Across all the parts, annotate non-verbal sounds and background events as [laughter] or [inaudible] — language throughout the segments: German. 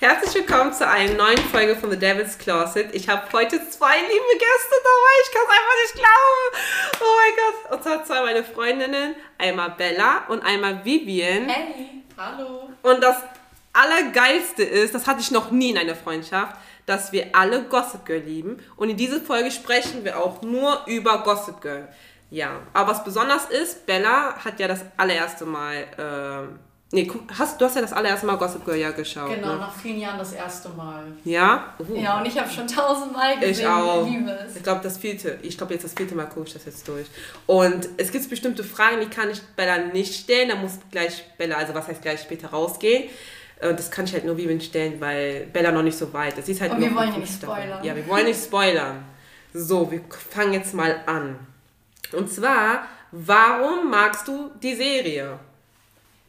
Herzlich willkommen zu einer neuen Folge von The Devil's Closet. Ich habe heute zwei liebe Gäste dabei. Ich kann es einfach nicht glauben. Oh mein Gott. Und zwar zwei meine Freundinnen. Einmal Bella und einmal Vivian. Hey, hallo. Und das Allergeilste ist, das hatte ich noch nie in einer Freundschaft, dass wir alle Gossip Girl lieben. Und in dieser Folge sprechen wir auch nur über Gossip Girl. Ja, aber was besonders ist, Bella hat ja das allererste Mal... Äh, Nee, hast, du hast ja das allererste Mal Gossip Girl ja geschaut. Genau, ne? nach vielen Jahren das erste Mal. Ja? Uh. Ja, und ich habe schon tausendmal gesehen. Ich auch. Ich, ich glaube, das vierte. Ich glaube, jetzt das vierte Mal gucke ich das jetzt durch. Und es gibt bestimmte Fragen, die kann ich Bella nicht stellen. Da muss gleich Bella, also was heißt gleich später rausgehen. Das kann ich halt nur Vivian stellen, weil Bella noch nicht so weit ist. Sie ist halt und wir wollen nicht spoilern. Ja, wir wollen nicht spoilern. So, wir fangen jetzt mal an. Und zwar, warum magst du die Serie?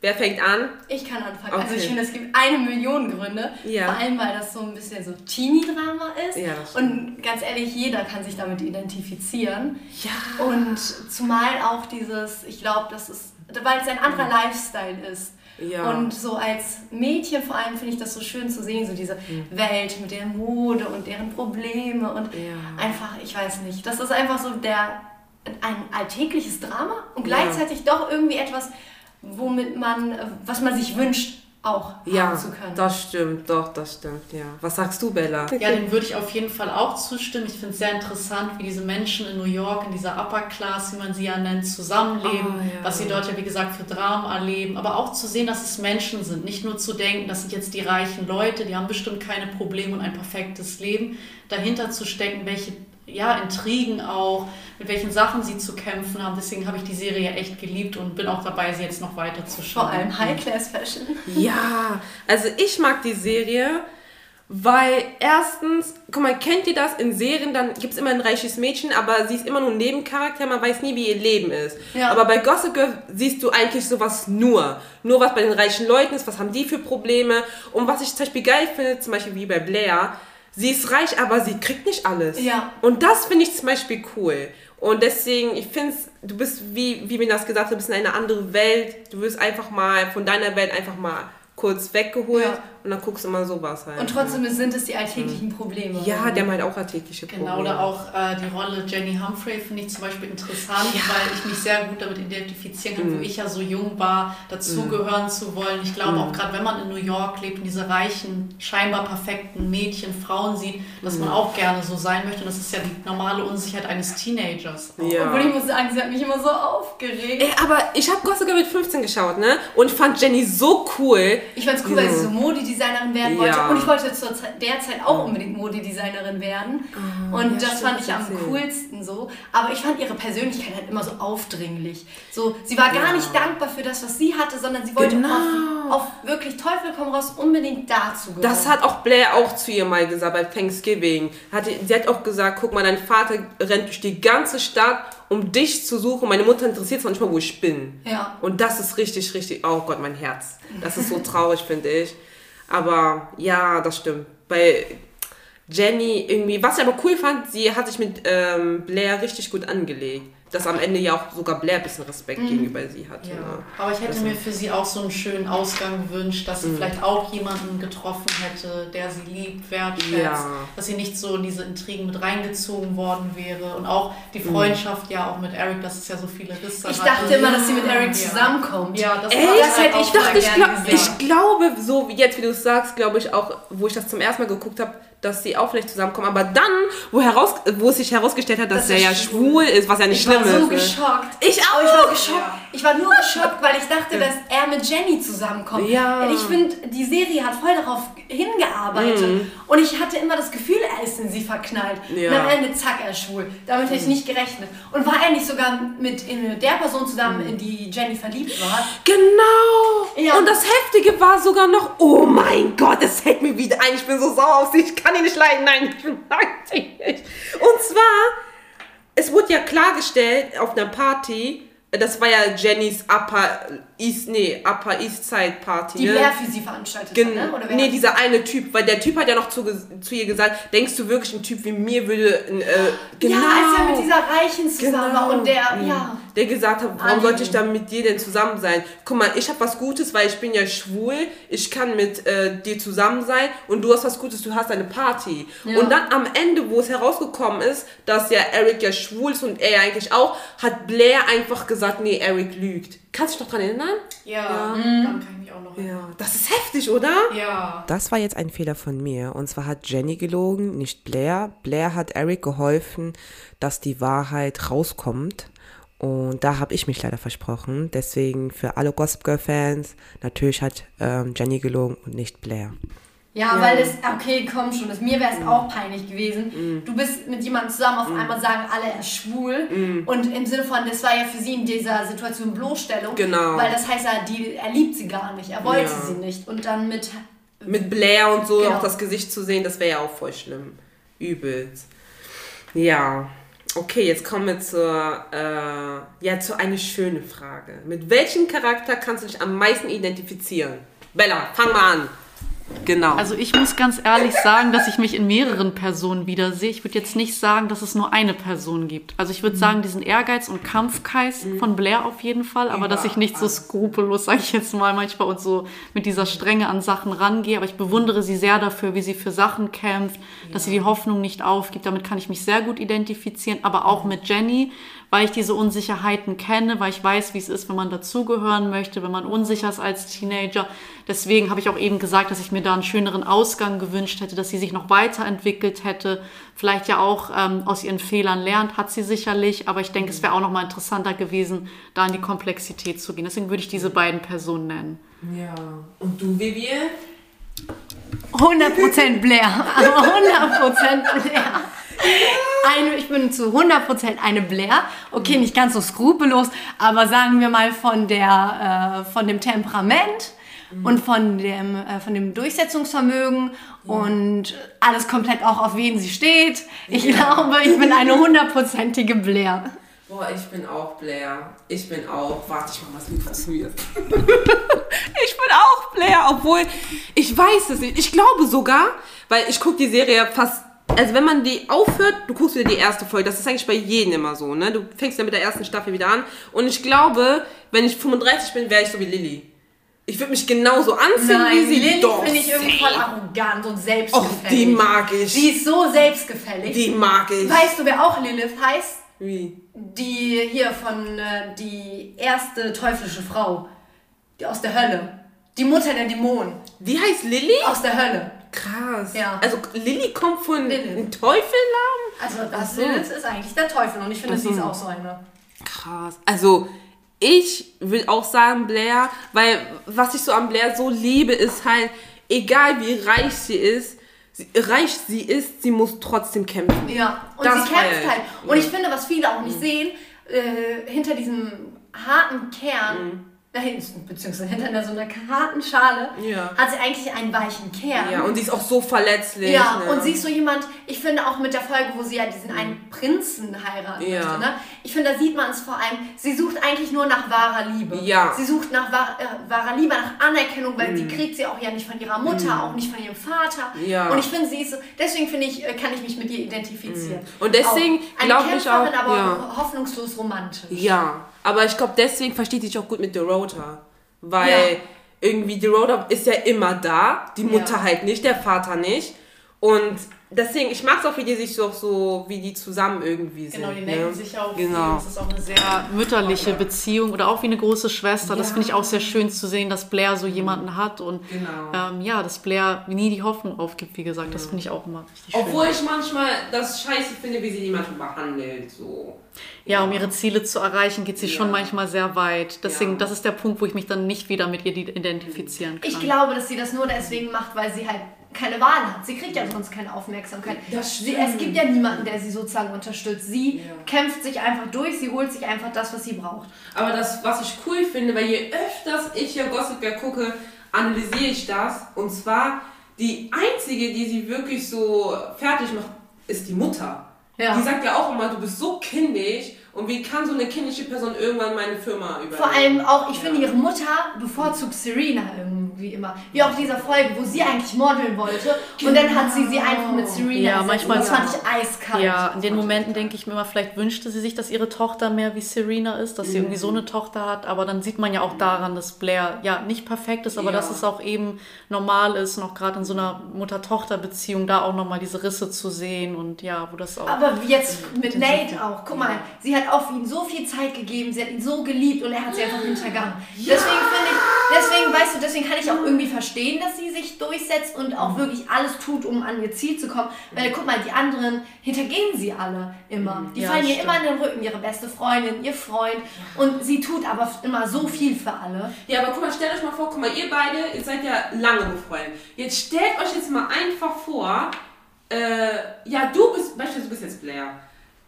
Wer fängt an? Ich kann anfangen. Okay. Also ich finde, es gibt eine Million Gründe. Ja. Vor allem, weil das so ein bisschen so Teenie-Drama ist. Ja, und ganz ehrlich, jeder kann sich damit identifizieren. Ja. Und zumal auch dieses, ich glaube, das ist, weil es ein anderer mhm. Lifestyle ist. Ja. Und so als Mädchen vor allem finde ich das so schön zu sehen, so diese mhm. Welt mit der Mode und deren Probleme und ja. einfach, ich weiß nicht, das ist einfach so der ein alltägliches Drama und gleichzeitig ja. doch irgendwie etwas womit man, was man sich wünscht, auch ja, haben zu können. Das stimmt, doch, das stimmt, ja. Was sagst du, Bella? Ja, dem würde ich auf jeden Fall auch zustimmen. Ich finde es sehr interessant, wie diese Menschen in New York, in dieser Upper Class, wie man sie ja nennt, zusammenleben, oh, ja. was sie dort ja, wie gesagt, für Dramen erleben, aber auch zu sehen, dass es Menschen sind. Nicht nur zu denken, das sind jetzt die reichen Leute, die haben bestimmt keine Probleme und ein perfektes Leben. Dahinter zu stecken, welche ja, Intrigen auch, mit welchen Sachen sie zu kämpfen haben. Deswegen habe ich die Serie echt geliebt und bin auch dabei, sie jetzt noch weiter zu schauen. Vor allem High-Class-Fashion. Ja, also ich mag die Serie, weil erstens, guck mal, kennt ihr das in Serien, dann gibt es immer ein reiches Mädchen, aber sie ist immer nur ein Nebencharakter, man weiß nie, wie ihr Leben ist. Ja. Aber bei Gossip Girl siehst du eigentlich sowas nur. Nur was bei den reichen Leuten ist, was haben die für Probleme. Und was ich zum Beispiel geil finde, zum Beispiel wie bei Blair, sie ist reich, aber sie kriegt nicht alles. Ja. Und das finde ich zum Beispiel cool. Und deswegen, ich finde du bist, wie, wie mir das gesagt hat, du bist in eine andere Welt. Du wirst einfach mal von deiner Welt einfach mal kurz weggeholt ja. Und dann guckst du immer sowas halt. Und trotzdem ja. sind es die alltäglichen Probleme. Ja, der meint auch alltägliche Probleme. Genau, oder auch äh, die Rolle Jenny Humphrey finde ich zum Beispiel interessant, ja. weil ich mich sehr gut damit identifizieren kann, mhm. wo ich ja so jung war, dazugehören mhm. zu wollen. Ich glaube mhm. auch gerade, wenn man in New York lebt und diese reichen, scheinbar perfekten Mädchen, Frauen sieht, dass man mhm. auch gerne so sein möchte. Und das ist ja die normale Unsicherheit eines Teenagers. Ja. Obwohl ich muss sagen, sie hat mich immer so aufgeregt. Ey, aber ich habe Gossip mit 15 geschaut, ne? Und fand Jenny so cool ich fand es cool, weil sie so Modedesignerin werden wollte. Ja. Und ich wollte zu der Zeit auch unbedingt Modedesignerin werden. Oh, und ja, das fand ich am coolsten so. Aber ich fand ihre Persönlichkeit halt immer so aufdringlich. So, sie war gar nicht dankbar für das, was sie hatte, sondern sie wollte genau. auf, auf, wirklich Teufel komm raus unbedingt dazu gehören. Das hat auch Blair auch zu ihr mal gesagt bei Thanksgiving. sie hat auch gesagt, guck mal, dein Vater rennt durch die ganze Stadt um dich zu suchen. Meine Mutter interessiert sich manchmal, wo ich bin. Ja. Und das ist richtig, richtig, oh Gott, mein Herz. Das ist so [laughs] traurig, finde ich. Aber ja, das stimmt. Bei Jenny irgendwie, was ich aber cool fand, sie hat sich mit ähm, Blair richtig gut angelegt dass am Ende ja auch sogar Blair ein bisschen Respekt mhm. gegenüber sie hat. Ja. Ne? Aber ich hätte also. mir für sie auch so einen schönen Ausgang gewünscht, dass sie mhm. vielleicht auch jemanden getroffen hätte, der sie liebt, wertschätzt, ja. dass sie nicht so in diese Intrigen mit reingezogen worden wäre. Und auch die mhm. Freundschaft mhm. ja auch mit Eric, dass es ja so viele Risse Ich dachte immer, dass sie mit Eric zusammenkommt. Ja, das, Ey, das hätte ich doch nicht glaub, Ich glaube, so wie jetzt, wie du es sagst, glaube ich auch, wo ich das zum ersten Mal geguckt habe, dass sie auch vielleicht zusammenkommen. Aber dann, wo, heraus, wo es sich herausgestellt hat, dass das er ja schwul ist, was ja nicht ich schlimm ist. Ich war so geschockt. Ich auch. Ich war geschockt. Ja. Ich war nur geschockt, weil ich dachte, dass er mit Jenny zusammenkommt. Ja. Ich finde, die Serie hat voll darauf hingearbeitet. Mhm. Und ich hatte immer das Gefühl, er ist in sie verknallt. Ja. Und am Ende, zack, er schwul. Damit mhm. hätte ich nicht gerechnet. Und war er nicht sogar mit der Person zusammen, in die Jenny verliebt war? Genau. Ja. Und das Heftige war sogar noch, oh mein Gott, das hält mir wieder ein. Ich bin so sauer auf sie. Ich kann ihn nicht leiden. Nein, ich mag sie nicht. Und zwar, es wurde ja klargestellt auf einer Party, das war ja Jennys Upper East, nee, Upper East Side Party. Die ne? Blair für sie veranstaltet Gen hat, ne? Oder nee, dieser eine Typ, weil der Typ hat ja noch zu, zu ihr gesagt, denkst du wirklich, ein Typ wie mir würde, äh, genau. Ja, als er mit dieser Reichen zusammen war und der, Mhm. ja. Der gesagt hat, warum sollte ich dann mit dir denn zusammen sein? Guck mal, ich habe was Gutes, weil ich bin ja schwul, ich kann mit äh, dir zusammen sein und du hast was Gutes, du hast eine Party. Ja. Und dann am Ende, wo es herausgekommen ist, dass ja Eric ja schwul ist und er ja eigentlich auch, hat Blair einfach gesagt, nee, Eric lügt. Kannst du dich noch dran erinnern? Ja, dann kann ich mich auch noch Ja. Das ist heftig, oder? Ja. Das war jetzt ein Fehler von mir. Und zwar hat Jenny gelogen, nicht Blair. Blair hat Eric geholfen, dass die Wahrheit rauskommt. Und da habe ich mich leider versprochen. Deswegen für alle Gossip Girl Fans, natürlich hat ähm, Jenny gelogen und nicht Blair. Ja, weil es, okay, komm schon, das, mir wäre es auch peinlich gewesen. Mhm. Du bist mit jemandem zusammen, auf einmal sagen alle, er ist schwul. Und im Sinne von, das war ja für sie in dieser Situation Bloßstellung. Genau. Weil das heißt ja, die, er liebt sie gar nicht, er wollte Ja. sie nicht. Und dann mit, Mit Blair und so Genau. auch das Gesicht zu sehen, das wäre ja auch voll schlimm. Übelst. Ja. Okay, jetzt kommen wir zur, äh, ja, zu eine schöne Frage. Mit welchem Charakter kannst du dich am meisten identifizieren? Bella, fang mal an. Genau. Also ich muss ganz ehrlich sagen, dass ich mich in mehreren Personen wiedersehe. Ich würde jetzt nicht sagen, dass es nur eine Person gibt. Also ich würde sagen, diesen Ehrgeiz und Kampfgeist von Blair auf jeden Fall, aber dass ich nicht so skrupellos, sage ich jetzt mal, manchmal und so mit dieser Strenge an Sachen rangehe. Aber ich bewundere sie sehr dafür, wie sie für Sachen kämpft, dass sie die Hoffnung nicht aufgibt. Damit kann ich mich sehr gut identifizieren. Aber auch mit Jenny, weil ich diese Unsicherheiten kenne, weil ich weiß, wie es ist, wenn man dazugehören möchte, wenn man unsicher ist als Teenager. Deswegen habe ich auch eben gesagt, dass ich mir da einen schöneren Ausgang gewünscht hätte, dass sie sich noch weiterentwickelt hätte, vielleicht ja auch ähm, aus ihren Fehlern lernt, hat sie sicherlich, aber ich denke, es wäre auch noch mal interessanter gewesen, da in die Komplexität zu gehen. Deswegen würde ich diese beiden Personen nennen. ja. Und du, Vivian? 100% Blair. [laughs] Aber 100% Blair. Eine, ich bin zu 100% eine Blair. Okay, nicht ganz so skrupellos, aber sagen wir mal von, der, äh, von dem Temperament und von dem, äh, von dem Durchsetzungsvermögen und alles komplett auch auf wen sie steht. Ich glaube, ich bin eine hundertprozentige Blair. Boah, ich bin auch Blair. Ich bin auch. Warte, ich mach mal das Mikro zu mir. [laughs] ich bin auch Blair, obwohl ich weiß es nicht. Ich glaube sogar, weil ich gucke die Serie fast. Also wenn man die aufhört, du guckst wieder die erste Folge. Das ist eigentlich bei jedem immer so, ne? Du fängst dann mit der ersten Staffel wieder an. Und ich glaube, wenn ich 35 bin, wäre ich so wie Lilly. Ich würde mich genauso anziehen wie sie. Lilly finde ich irgendwie voll arrogant und Och, selbstgefällig. die mag ich. Sie ist so selbstgefällig. Die mag ich. Weißt du, wer auch Lilith heißt? Wie? Die hier von äh, die erste teuflische Frau. Die aus der Hölle. Die Mutter der Dämonen. Die heißt Lilly? Aus der Hölle. Krass. Ja. Also Lilly kommt von Lilith. einem Teufelnamen? Also das so. Lilith ist eigentlich der Teufel und ich finde, sie ist auch so eine. Krass. Also, ich will auch sagen Blair, weil was ich so an Blair so liebe, ist halt, egal wie reich sie ist, sie, reich sie ist, sie muss trotzdem kämpfen. Ja, und Das sie kämpft ich. halt. Und Ja. ich finde, was viele auch nicht sehen, äh, hinter diesem harten Kern, beziehungsweise hinter so einer harten Schale, Ja. hat sie eigentlich einen weichen Kern. Ja, und sie ist auch so verletzlich. Ja, ne? und sie ist so jemand, ich finde auch mit der Folge, wo sie ja diesen einen Prinzen heiraten Ja. möchte, ne? Ich finde, da sieht man es vor allem, sie sucht eigentlich nur nach wahrer Liebe. Ja. Sie sucht nach wahr, äh, wahrer Liebe, nach Anerkennung, weil die kriegt sie auch ja nicht von ihrer Mutter, auch nicht von ihrem Vater. Mhm. Ja. Und ich finde, sie ist so, deswegen finde ich, äh, kann ich mich mit ihr identifizieren. Mhm. Und deswegen Auch eine glaub ich Kämpferin, auch, aber ja. hoffnungslos romantisch. Ja, aber ich glaube, deswegen versteht sie sich auch gut mit Dorota. Weil Ja. irgendwie Dorota ist ja immer da, die Mutter Ja. halt nicht, der Vater nicht. Und deswegen, ich mag es auch, wie die sich so, so, wie die zusammen irgendwie sind. Genau, die necken ne? sich auch. Genau. Das ist auch eine sehr mütterliche Beziehung oder auch wie eine große Schwester. Das finde ich auch sehr schön zu sehen, dass Blair so jemanden hat und Genau. ähm, ja, dass Blair nie die Hoffnung aufgibt, wie gesagt. Das finde ich auch immer richtig Obwohl schön. ich manchmal das scheiße finde, wie sie die manchmal behandelt. So. Ja, um ihre Ziele zu erreichen, geht sie schon Ja. manchmal sehr weit. Deswegen, Ja. das ist der Punkt, wo ich mich dann nicht wieder mit ihr identifizieren kann. Ich glaube, dass sie das nur deswegen macht, weil sie halt keine Wahl hat. Sie kriegt ja sonst keine Aufmerksamkeit. Sie, es gibt ja niemanden, der sie sozusagen unterstützt. Sie Ja. kämpft sich einfach durch, sie holt sich einfach das, was sie braucht. Aber das, was ich cool finde, weil je öfters ich ja Gossip Girl gucke, analysiere ich das. Und zwar, die einzige, die sie wirklich so fertig macht, ist die Mutter. Ja. Die sagt ja auch immer, du bist so kindisch und wie kann so eine kindliche Person irgendwann meine Firma übernehmen? Vor allem auch, ich ja. finde ihre Mutter bevorzugt Serena irgendwie immer. Wie auch dieser Folge, wo sie eigentlich modeln wollte und dann hat sie sie einfach mit Serena Ja, manchmal das fand ich eiskalt. Ja, in den Momenten denke ich mir immer, vielleicht wünschte sie sich, dass ihre Tochter mehr wie Serena ist, dass mhm. sie irgendwie so eine Tochter hat, aber dann sieht man ja auch daran, dass Blair ja nicht perfekt ist, aber ja. dass es auch eben normal ist, noch gerade in so einer Mutter-Tochter-Beziehung da auch nochmal diese Risse zu sehen und ja, wo das auch. Aber jetzt mit Nate auch, guck mal, sie hat auch für ihn so viel Zeit gegeben, sie hat ihn so geliebt und er hat sie einfach hintergangen. Ja. Deswegen finde ich, deswegen, weißt du, deswegen kann ich auch irgendwie verstehen, dass sie sich durchsetzt und auch wirklich alles tut, um an ihr Ziel zu kommen. Weil guck mal, die anderen hintergehen sie alle immer. Die ja, fallen ihr immer in den Rücken, ihre beste Freundin, ihr Freund. Und sie tut aber immer so viel für alle. Ja, aber guck mal, stellt euch mal vor, guck mal, ihr beide, ihr seid ja lange befreundet. Jetzt stellt euch jetzt mal einfach vor, äh, ja, du bist, beispielsweise du bist jetzt Blair.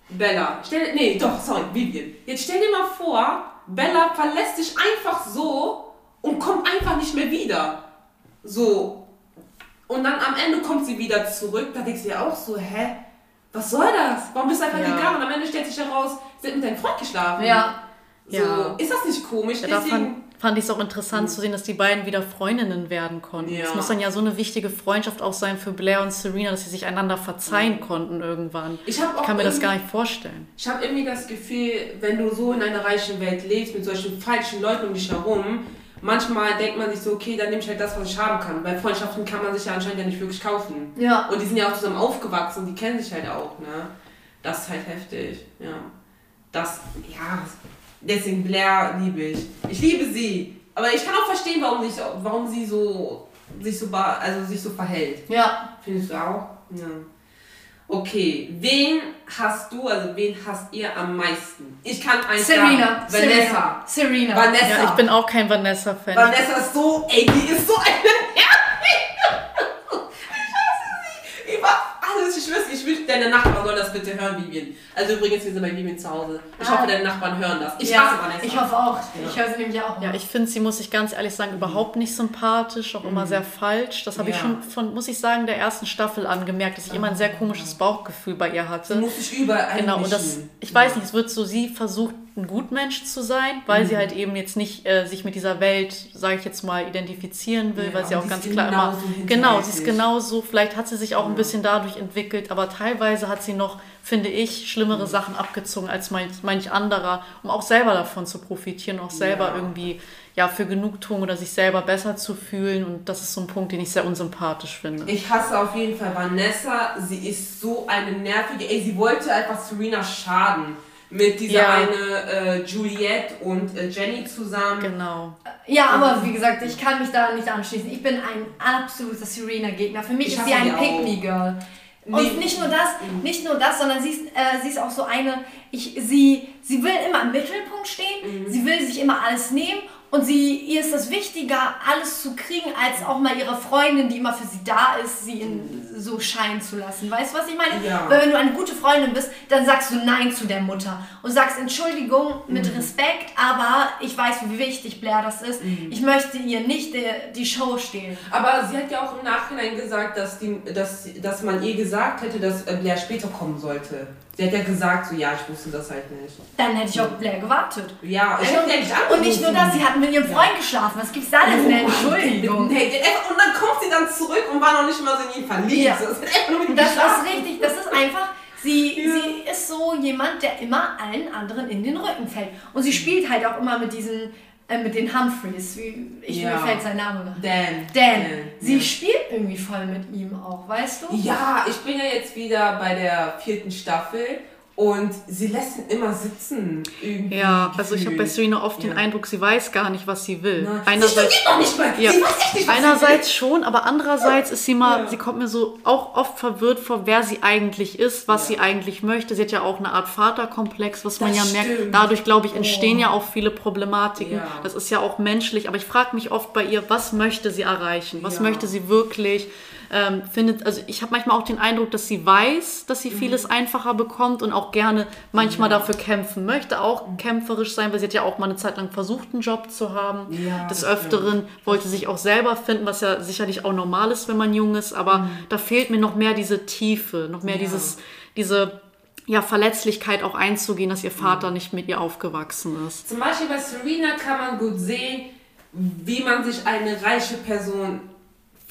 Bella, stell, nee, doch, sorry, Vivian. Jetzt stell dir mal vor, Bella verlässt dich einfach so und kommt einfach nicht mehr wieder. So. Und dann am Ende kommt sie wieder zurück. Da denkst du dir auch so, hä? Was soll das? Warum bist du einfach ja. gegangen? Und am Ende stellt sich heraus, sie hat mit deinem Freund geschlafen. Ja. So, ja. ist das nicht komisch? Ja, Deswegen, fand ich es auch interessant mhm. zu sehen, dass die beiden wieder Freundinnen werden konnten. Es muss dann ja so eine wichtige Freundschaft auch sein für Blair und Serena, dass sie sich einander verzeihen mhm. konnten irgendwann. Ich, ich kann mir das gar nicht vorstellen. Ich habe irgendwie das Gefühl, wenn du so in einer reichen Welt lebst, mit solchen falschen Leuten um dich herum, manchmal denkt man sich so, okay, dann nehme ich halt das, was ich haben kann. Weil Freundschaften kann man sich ja anscheinend ja nicht wirklich kaufen. Ja. Und die sind ja auch zusammen aufgewachsen, die kennen sich halt auch, ne? Das ist halt heftig, ja. Das, ja, Deswegen Blair liebe ich. Ich liebe sie. Aber ich kann auch verstehen, warum, sich, warum sie so sich so, also sich so verhält. Ja. Findest du auch? Ja. Okay, wen hast du, also wen hast ihr am meisten? Ich kann eins Serena. sagen. Vanessa. Serena. Vanessa. Ja, ich bin auch kein Vanessa-Fan. Vanessa ist so, ey, die ist so eine ich deine Nachbarn sollen das bitte hören, Vivian. Also übrigens, wir sind bei Vivian zu Hause. Ich ah. hoffe, deine Nachbarn hören das. Ich ja, hasse Vanessa. Ich hoffe auch. Ja. Ich höre sie nämlich auch. Ja, ich finde sie, muss ich ganz ehrlich sagen, überhaupt nicht sympathisch, auch mhm. immer sehr falsch. Das habe ja. ich schon von, muss ich sagen, der ersten Staffel angemerkt, dass ich immer ein sehr komisches Bauchgefühl bei ihr hatte. Sie muss ich überall Genau, und das, ich weiß nicht, es wird so, sie versucht ein Gutmensch zu sein, weil mhm. sie halt eben jetzt nicht äh, sich mit dieser Welt, sage ich jetzt mal, identifizieren will, ja, weil sie auch ganz klar immer. Genau, sie ist genauso. Vielleicht hat sie sich auch ja. ein bisschen dadurch entwickelt, aber teilweise hat sie noch, finde ich, schlimmere mhm. Sachen abgezogen als manch, manch anderer, um auch selber davon zu profitieren, auch selber ja. irgendwie ja, für Genugtuung oder sich selber besser zu fühlen. Und das ist so ein Punkt, den ich sehr unsympathisch finde. Ich hasse auf jeden Fall Vanessa. Sie ist so eine nervige. Ey, sie wollte einfach Serena schaden mit dieser ja. eine äh, Juliette und äh, Jenny zusammen. Genau. Ja, aber wie gesagt, ich kann mich da nicht anschließen. Ich bin ein absoluter Serena-Gegner. Für mich ich ist sie ein Pick-Me-Girl. Nee. Und nicht nur das, mhm. nicht nur das, sondern sie ist, äh, sie ist auch so eine, ich, sie, sie will immer im Mittelpunkt stehen, mhm. sie will sich immer alles nehmen und sie, ihr ist das wichtiger, alles zu kriegen, als auch mal ihre Freundin, die immer für sie da ist, sie in, so scheinen zu lassen. Weißt du, was ich meine? Ja. Weil wenn du eine gute Freundin bist, dann sagst du Nein zu der Mutter und sagst Entschuldigung mit mhm. Respekt, aber ich weiß, wie wichtig Blair das ist. Mhm. Ich möchte ihr nicht die, die, Show stehlen. Aber sie hat ja auch im Nachhinein gesagt, dass, die, dass, dass man ihr gesagt hätte, dass Blair später kommen sollte. Sie hat ja gesagt, so ja, ich wusste das halt nicht. Dann hätte ich auch Blair gewartet. Ja, ich hätte nicht angerufen. Und nicht nur das, sie hat mit ihrem Freund geschlafen. Was gibt's da denn für eine Entschuldigung? Nee, und dann kommt sie dann zurück und war noch nicht mal so in ihn verliebt. Ja. Das, [laughs] das ist richtig, das ist einfach. Sie, ja. sie ist so jemand, der immer allen anderen in den Rücken fällt. Und sie spielt halt auch immer mit diesen äh, mit den Humphreys, wie, ich, ja. mir fällt sein Name noch. Dan. Dan. Dan. Sie ja. spielt irgendwie voll mit ihm auch, weißt du? Ja, ich bin ja jetzt wieder bei der vierten Staffel und sie lässt ihn immer sitzen. Ja, also ich habe bei Serena oft ja. den Eindruck, sie weiß gar nicht, was sie will. Nein. Einerseits, sie nicht mal. Ja. Sie weiß echt nicht, was Einerseits will. schon, aber andererseits ist sie mal, ja. sie kommt mir so auch oft verwirrt vor, wer sie eigentlich ist, was ja. sie eigentlich möchte. Sie hat ja auch eine Art Vaterkomplex, was das man ja stimmt. merkt. Dadurch, glaube ich, entstehen oh. ja auch viele Problematiken. Das ist ja auch menschlich, aber ich frage mich oft bei ihr, was möchte sie erreichen? Was möchte sie wirklich? Ähm, findet, also ich habe manchmal auch den Eindruck, dass sie weiß, dass sie mhm. vieles einfacher bekommt und auch gerne manchmal ja. dafür kämpfen möchte, auch mhm. kämpferisch sein, weil sie hat ja auch mal eine Zeit lang versucht, einen Job zu haben. Ja, Des Öfteren ja. wollte sich auch selber finden, was ja sicherlich auch normal ist, wenn man jung ist, aber mhm. da fehlt mir noch mehr diese Tiefe, noch mehr dieses, diese ja, Verletzlichkeit auch einzugehen, dass ihr Vater mhm. nicht mit ihr aufgewachsen ist. Zum Beispiel bei Serena kann man gut sehen, wie man sich eine reiche Person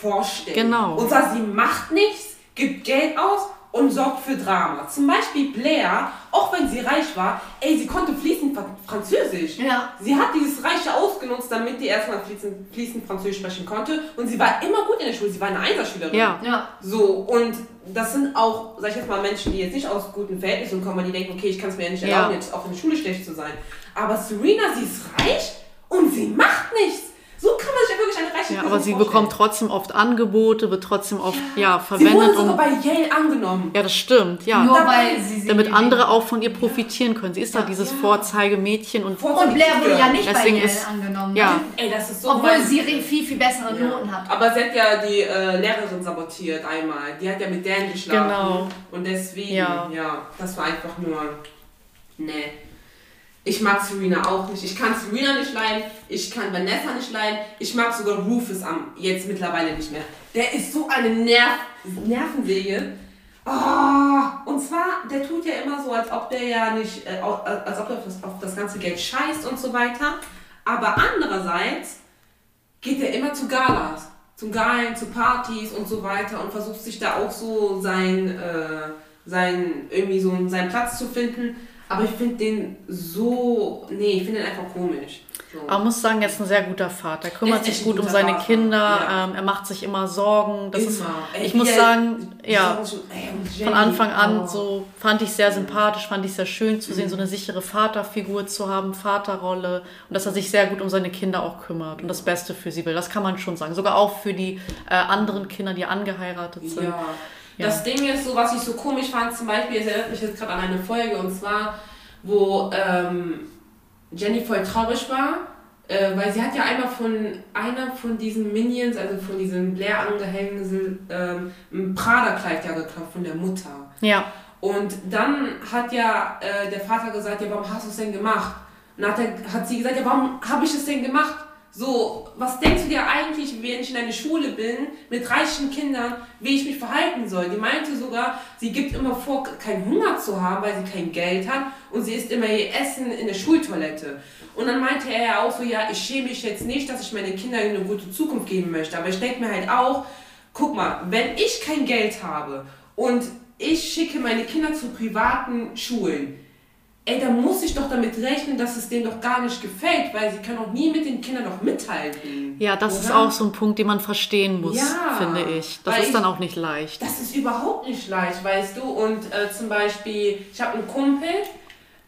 vorstellt. Genau. Und zwar, sie macht nichts, gibt Geld aus und sorgt für Drama. Zum Beispiel Blair, auch wenn sie reich war, ey, sie konnte fließend Französisch. Ja. Sie hat dieses Reiche ausgenutzt, damit die erstmal fließend, fließend Französisch sprechen konnte. Und sie war immer gut in der Schule. Sie war eine Einserschülerin. Ja. ja. So, und das sind auch, sag ich jetzt mal, Menschen, die jetzt nicht aus guten Verhältnissen kommen, die denken, okay, ich kann es mir ja nicht erlauben, ja. jetzt auch in der Schule schlecht zu sein. Aber Serena, sie ist reich und sie macht nichts. So kann man sich ja wirklich eine reiche Ja, aber sie vorstellen. bekommt trotzdem oft Angebote, wird trotzdem oft ja, ja verwendet. Sie wurde sogar um, bei Yale angenommen. Ja, das stimmt, ja. Nur weil sie Damit andere auch von ihr profitieren können. Sie ist ja, da dieses ja. Vorzeigemädchen und. Und Blair wurde ja nicht Deswegen bei Yale ist, angenommen. Ja. Ey, das ist so Obwohl mein, sie viel, viel bessere Noten hat. Aber sie hat ja die äh, Lehrerin sabotiert einmal. Die hat ja mit Dan geschlafen. Genau. Und deswegen, ja, das war einfach nur. Nee. Ich mag Serena auch nicht. Ich kann Serena nicht leiden. Ich kann Vanessa nicht leiden. Ich mag sogar Rufus am, jetzt mittlerweile nicht mehr. Der ist so eine Nerv Nervensäge. Oh, und zwar, der tut ja immer so, als ob der ja nicht, äh, als ob er auf das, auf das ganze Geld scheißt und so weiter. Aber andererseits geht er immer zu Galas, zum Galen, zu Partys und so weiter und versucht sich da auch so sein, äh, sein, irgendwie so seinen Platz zu finden. Aber ich finde den so. Nee, ich finde den einfach komisch. So. Aber man muss sagen, er ist ein sehr guter Vater. Er kümmert sich gut um seine Vater. Kinder. Ja. Ähm, er macht sich immer Sorgen. Das ist, Ey, ich muss sagen, ja, von Anfang an oh. so fand ich sehr sympathisch, fand ich sehr schön zu sehen, mhm. so eine sichere Vaterfigur zu haben, Vaterrolle und dass er sich sehr gut um seine Kinder auch kümmert und das Beste für sie will. Das kann man schon sagen. Sogar auch für die äh, anderen Kinder, die angeheiratet sind. Ja. Ja. Das Ding ist so, was ich so komisch fand, zum Beispiel, es erinnert mich jetzt gerade an eine Folge und zwar, wo ähm, Jenny voll traurig war, äh, weil sie hat ja einmal von einer von diesen Minions, also von diesen Blair angehängten, ähm, ein Prada-Kleid ja gekauft von der Mutter. Ja. Und dann hat ja äh, der Vater gesagt, ja, warum hast du es denn gemacht? Und dann hat, er, hat sie gesagt, ja, warum habe ich es denn gemacht? So, was denkst du dir eigentlich, wenn ich in einer Schule bin, mit reichen Kindern, wie ich mich verhalten soll? Die meinte sogar, sie gibt immer vor, keinen Hunger zu haben, weil sie kein Geld hat und sie isst immer ihr Essen in der Schultoilette. Und dann meinte er ja auch so, ja, ich schäme mich jetzt nicht, dass ich meine Kinder eine gute Zukunft geben möchte. Aber ich denke mir halt auch, guck mal, wenn ich kein Geld habe und ich schicke meine Kinder zu privaten Schulen, ey, da muss ich doch damit rechnen, dass es denen doch gar nicht gefällt, weil sie können auch nie mit den Kindern noch mithalten. Ja, das oder? ist auch so ein Punkt, den man verstehen muss, ja, finde ich. Das ist ich, dann auch nicht leicht. Das ist überhaupt nicht leicht, weißt du. Und äh, zum Beispiel, ich habe einen Kumpel,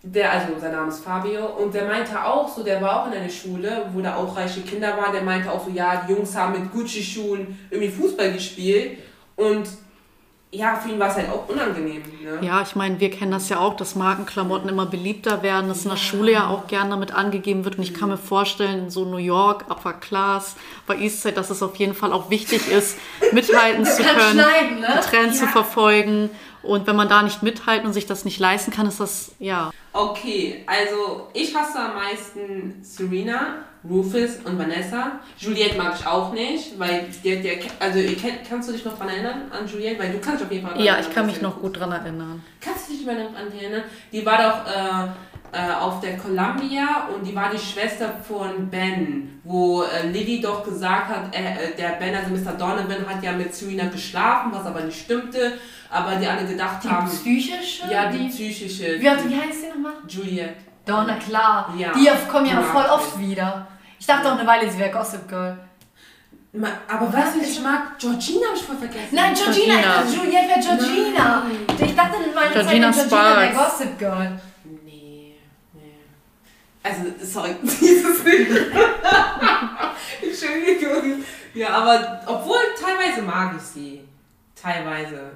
der, also sein Name ist Fabio, und der meinte auch so, der war auch in einer Schule, wo da auch reiche Kinder waren, der meinte auch so, ja, die Jungs haben mit Gucci-Schuhen irgendwie Fußball gespielt und ja, für ihn war es halt auch unangenehm. Ne? Ja, ich meine, wir kennen das ja auch, dass Markenklamotten immer beliebter werden, dass in der Schule ja auch gerne damit angegeben wird. Und ich kann mir vorstellen, so New York, Upper Class, bei Eastside, dass es auf jeden Fall auch wichtig ist, [laughs] mithalten zu können, ne? Trends ja. zu verfolgen. Und wenn man da nicht mithalten und sich das nicht leisten kann, ist das, ja. Okay, also ich hasse am meisten Serena, Rufus und Vanessa. Juliette mag ich auch nicht, weil der, der, also kannst du dich noch daran erinnern an Juliette? Weil du kannst dich auf jeden Fall Ja, ich kann mich noch gut daran erinnern. Kannst du dich mal daran erinnern? Die war doch äh, äh, auf der Columbia und die war die Schwester von Ben, wo äh, Lily doch gesagt hat, äh, der Ben, also Mr. Donovan, hat ja mit Serena geschlafen, was aber nicht stimmte aber die alle gedacht die haben. Die psychische? Ja, die, die psychische. Wie, wie heißt sie nochmal? Juliet. Doch, na klar. Ja. Die kommen ja voll oft wieder. Ich dachte auch eine Weile, sie wäre Gossip Girl. Aber weißt du, ich mag Georgina habe ich voll vergessen. Nein, Georgina, Georgina. Juliette wäre Georgina. Nein. Ich dachte, meine Georgina Zeit Georgina wäre Gossip Girl. Nee, nee. Also, sorry, [laughs] dieses Bild. Entschuldigung. Ja, aber obwohl teilweise mag ich sie. Teilweise.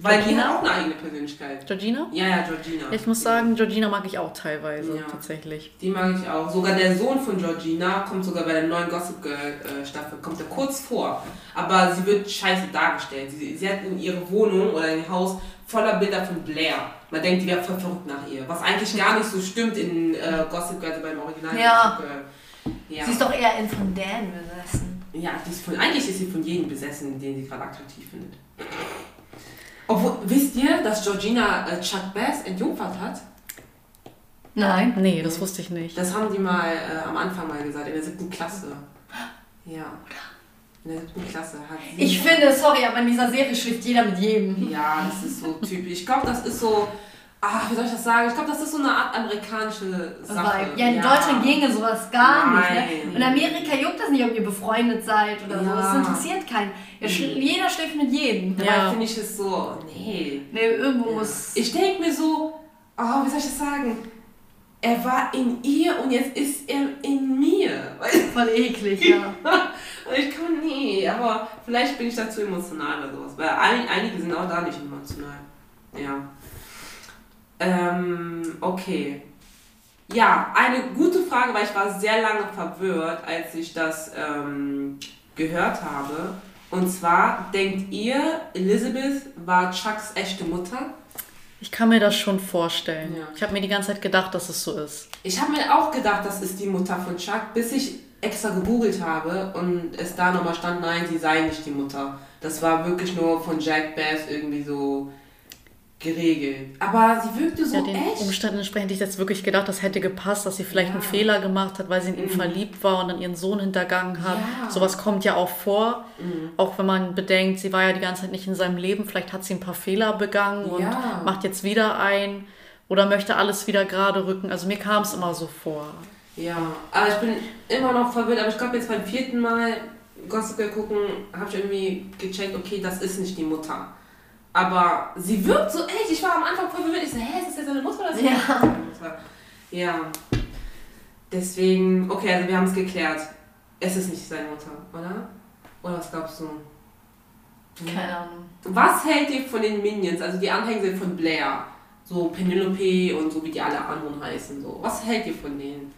Weil Georgina? die hat auch eine eigene Persönlichkeit. Georgina? Ja, ja, Georgina. Ich muss sagen, Georgina mag ich auch teilweise, ja. tatsächlich. Die mag ich auch. Sogar der Sohn von Georgina kommt sogar bei der neuen Gossip Girl äh, Staffel, kommt er kurz vor. Aber sie wird scheiße dargestellt. Sie, sie hat in ihre Wohnung oder in ihr Haus voller Bilder von Blair. Man denkt, die wäre voll verrückt nach ihr. Was eigentlich gar nicht so stimmt in äh, Gossip Girl, also beim Original ja. Gossip Girl. Ja. Sie ist doch eher in von Dan besessen. Ja, ist von, eigentlich ist sie von jedem besessen, den sie gerade attraktiv findet. Obwohl, wisst ihr, dass Georgina äh, Chuck Bass entjungfert hat? Nein. Nee, das wusste ich nicht. Das haben die mal äh, am Anfang mal gesagt, in der siebten Klasse. Ja. In der siebten Klasse hat sie. Ich finde, sorry, aber in dieser Serie schläft jeder mit jedem. Ja, das ist so typisch. Ich glaube, das ist so. Ach, wie soll ich das sagen? Ich glaube, das ist so eine Art amerikanische Sache. Ja, in ja. Deutschland ginge sowas gar Nein. nicht. Ne? In Amerika juckt das nicht, ob ihr befreundet seid oder ja. so. Das interessiert keinen. Ja, jeder schläft mit jedem. Ja, finde ich es so, nee. Nee, irgendwo muss... Ich denke mir so, oh, wie soll ich das sagen? Er war in ihr und jetzt ist er in mir. Voll eklig, ja. [laughs] ich kann, nee, aber vielleicht bin ich dazu emotional oder sowas. Weil einige sind auch da nicht emotional. Ja. Ähm, okay. Ja, eine gute Frage, weil ich war sehr lange verwirrt, als ich das ähm, gehört habe. Und zwar, denkt ihr, Elizabeth war Chucks echte Mutter? Ich kann mir das schon vorstellen. Ja. Ich habe mir die ganze Zeit gedacht, dass es so ist. Ich habe mir auch gedacht, das ist die Mutter von Chuck, bis ich extra gegoogelt habe und es da nochmal stand, nein, sie sei nicht die Mutter. Das war wirklich nur von Jack Bass irgendwie so geregelt. Aber sie wirkte so ja, den echt. Umständen entsprechend hätte ich jetzt wirklich gedacht, das hätte gepasst, dass sie vielleicht ja. einen Fehler gemacht hat, weil sie in ihn mhm. verliebt war und dann ihren Sohn hintergangen hat. Ja. Sowas kommt ja auch vor. Mhm. Auch wenn man bedenkt, sie war ja die ganze Zeit nicht in seinem Leben, vielleicht hat sie ein paar Fehler begangen und macht jetzt wieder ein oder möchte alles wieder gerade rücken. Also mir kam es immer so vor. Ja, aber ich bin immer noch verwirrt, aber ich glaube jetzt beim vierten Mal Gossip Girl gucken, habe ich irgendwie gecheckt, okay, das ist nicht die Mutter. Aber sie wirkt so echt. Ich war am Anfang voll verwirrt. Ich so, hä, ist das jetzt seine Mutter oder ist das ja. Mutter? Ja. Deswegen, okay, also wir haben es geklärt. Es ist nicht seine Mutter, oder? Oder was glaubst du? Keine Ahnung. Was hält ihr von den Minions, also die Anhänger von Blair? So Penelope und so wie die alle anderen heißen. So. Was hält ihr von denen?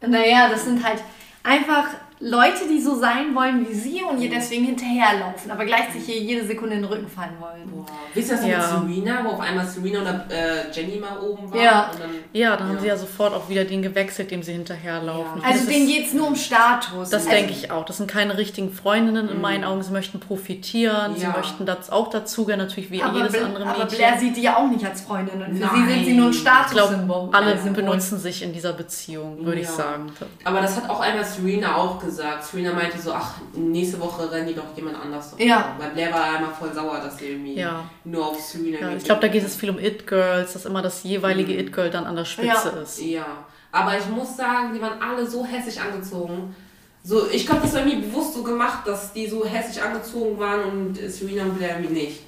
Naja, das sind halt einfach Leute, die so sein wollen wie sie und ihr deswegen hinterherlaufen, aber gleichzeitig ihr jede Sekunde in den Rücken fallen wollen. Boah. Wisst ihr das ja. mit Serena, wo auf einmal Serena oder äh, Jenny mal oben war? Ja, dann, ja, dann ja. haben sie ja sofort auch wieder den gewechselt, dem sie hinterherlaufen. Ja. Also denen geht es nur um Status. Das also, denke ich auch. Das sind keine richtigen Freundinnen in mhm. meinen Augen. Sie möchten profitieren, sie möchten das auch dazugehören, natürlich wie aber jedes Bl andere Mädchen. Aber Blair sieht die ja auch nicht als Freundin. Und für Nein. sie sind sie nur ein Statussymbol. Ich glaube, alle benutzen sich in dieser Beziehung, würde ich sagen. Aber das hat auch einmal Serena auch gesagt. Serena meinte, so, ach, nächste Woche rennen die doch jemand anders. Ja. Weil Blair war einmal voll sauer, dass sie irgendwie ja. nur auf Serena ja, Ich glaube, da geht es viel um It-Girls, dass immer das jeweilige mhm. It-Girl dann an der Spitze ja. ist. Ja. Aber ich muss sagen, die waren alle so hässlich angezogen. So, ich glaube, das war mir bewusst so gemacht, dass die so hässlich angezogen waren und Serena und Blair irgendwie nicht.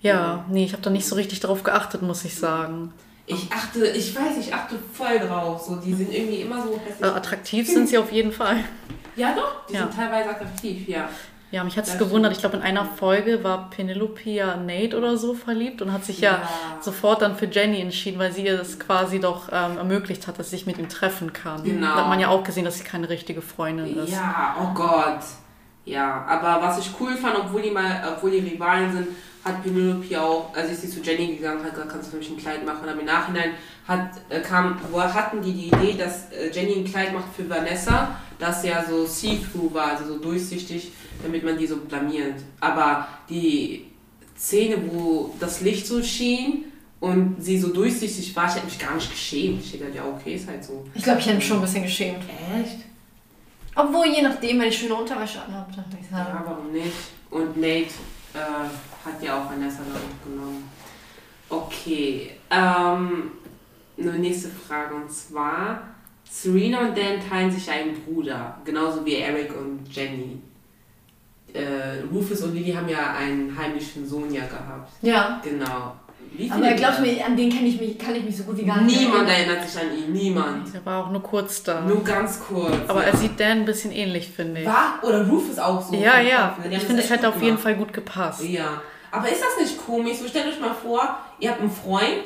Ja, nee, ich habe da nicht so richtig drauf geachtet, muss ich sagen. Ich achte, ich weiß, ich achte voll drauf. So, die sind irgendwie immer so. Also attraktiv sind sie auf jeden Fall. Ja, doch, die ja. sind teilweise attraktiv, ja. Ja, mich hat es gewundert. Ich glaube, in einer Folge war Penelope ja Nate oder so verliebt und hat sich ja, ja sofort dann für Jenny entschieden, weil sie ihr das quasi doch ähm, ermöglicht hat, dass sie sich mit ihm treffen kann. Genau. Da hat man ja auch gesehen, dass sie keine richtige Freundin ist. Ja, oh Gott. Ja, aber was ich cool fand, obwohl die mal, obwohl die Rivalen sind, hat Penelope auch, als ich sie zu Jenny gegangen hat gesagt, kannst du für mich ein Kleid machen? Aber im Nachhinein hat, äh, kam, wo hatten die die Idee, dass äh, Jenny ein Kleid macht für Vanessa, das ja so see-through war, also so durchsichtig, damit man die so blamiert. Aber die Szene, wo das Licht so schien und sie so durchsichtig war, ich hätte mich gar nicht geschämt. Ich dachte, ja, okay, ist halt so. Ich glaube, ich hätte mich schon ein bisschen geschämt. Echt? Obwohl, je nachdem, wenn ich schöne Unterwäsche anhabe, dann ich sagen. Ja, warum nicht? Und Nate äh, hat ja auch Vanessa da genommen. Okay, ähm, eine nächste Frage und zwar: Serena und Dan teilen sich einen Bruder, genauso wie Eric und Jenny. Äh, Rufus und Lily haben ja einen heimlichen Sohn ja gehabt. Ja. Genau. Wie Aber glaubst du an den kann ich, mich, kann ich mich so gut wie gar nicht Niemand erinnert sich an ihn, niemand. Er war auch nur kurz da. Nur ganz kurz. Aber ja. er sieht Dan ein bisschen ähnlich, finde ich. War? Oder Rufus auch so. Ja, ja. Ich finde, es hätte auf jeden Fall gut gepasst. Ja. Aber ist das nicht komisch? So stellt euch mal vor, ihr habt einen Freund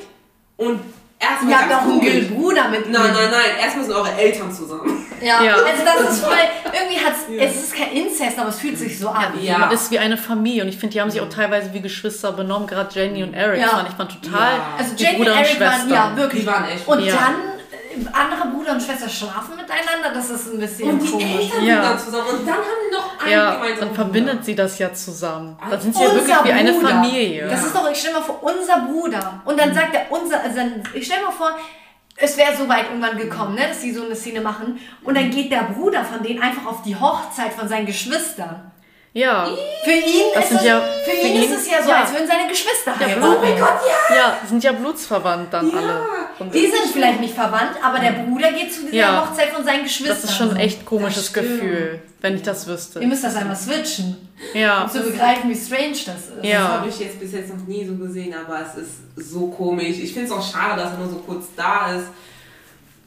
und Erstmal Ihr habt auch einen Bruder mit Nein, nein, nein. Erstmal sind eure Eltern zusammen. Ja, ja. also das ist voll, irgendwie hat ja. es ist kein Inzest, aber es fühlt sich so an. Ja, man ist wie eine Familie und ich finde, die haben sich auch teilweise wie Geschwister benommen, gerade Jenny und Eric. Ja. Fand ich fand total ja. Also Jenny und Eric waren, ja, wirklich. Die waren echt. Und dann andere Bruder und Schwester schlafen miteinander, das ist ein bisschen und die komisch. Eltern Ja. sind dann zusammen und dann haben die noch einen Ja, gemeinsamen dann Bruder. verbindet sie das ja zusammen. Dann Also sind sie ja wirklich wie eine Bruder. Familie. Das ist doch, ich stell mal vor, unser Bruder. Und Mhm. dann sagt er unser, also dann, ich stell mal vor, es wäre so weit irgendwann gekommen, ne, dass die so eine Szene machen. Und dann geht der Bruder von denen einfach auf die Hochzeit von seinen Geschwistern. Ja. Für ihn, Das ist, ja- für für ihn ihn- ist es ja so, ja. als würden seine Geschwister Ja, heiraten. oh mein Gott, ja! Ja, sind ja blutsverwandt dann alle. Und Die sind vielleicht nicht verwandt, aber der Bruder geht zu dieser Ja. Hochzeit von seinen Geschwistern. das ist schon ein echt komisches. Gefühl, wenn ich das Ihr wüsste. müsst das einmal switchen, Ja. um zu begreifen, wie strange das ist. Ja. Das habe ich jetzt bis jetzt noch nie so gesehen, aber es ist so komisch. Ich finde es auch schade, dass er nur so kurz da ist.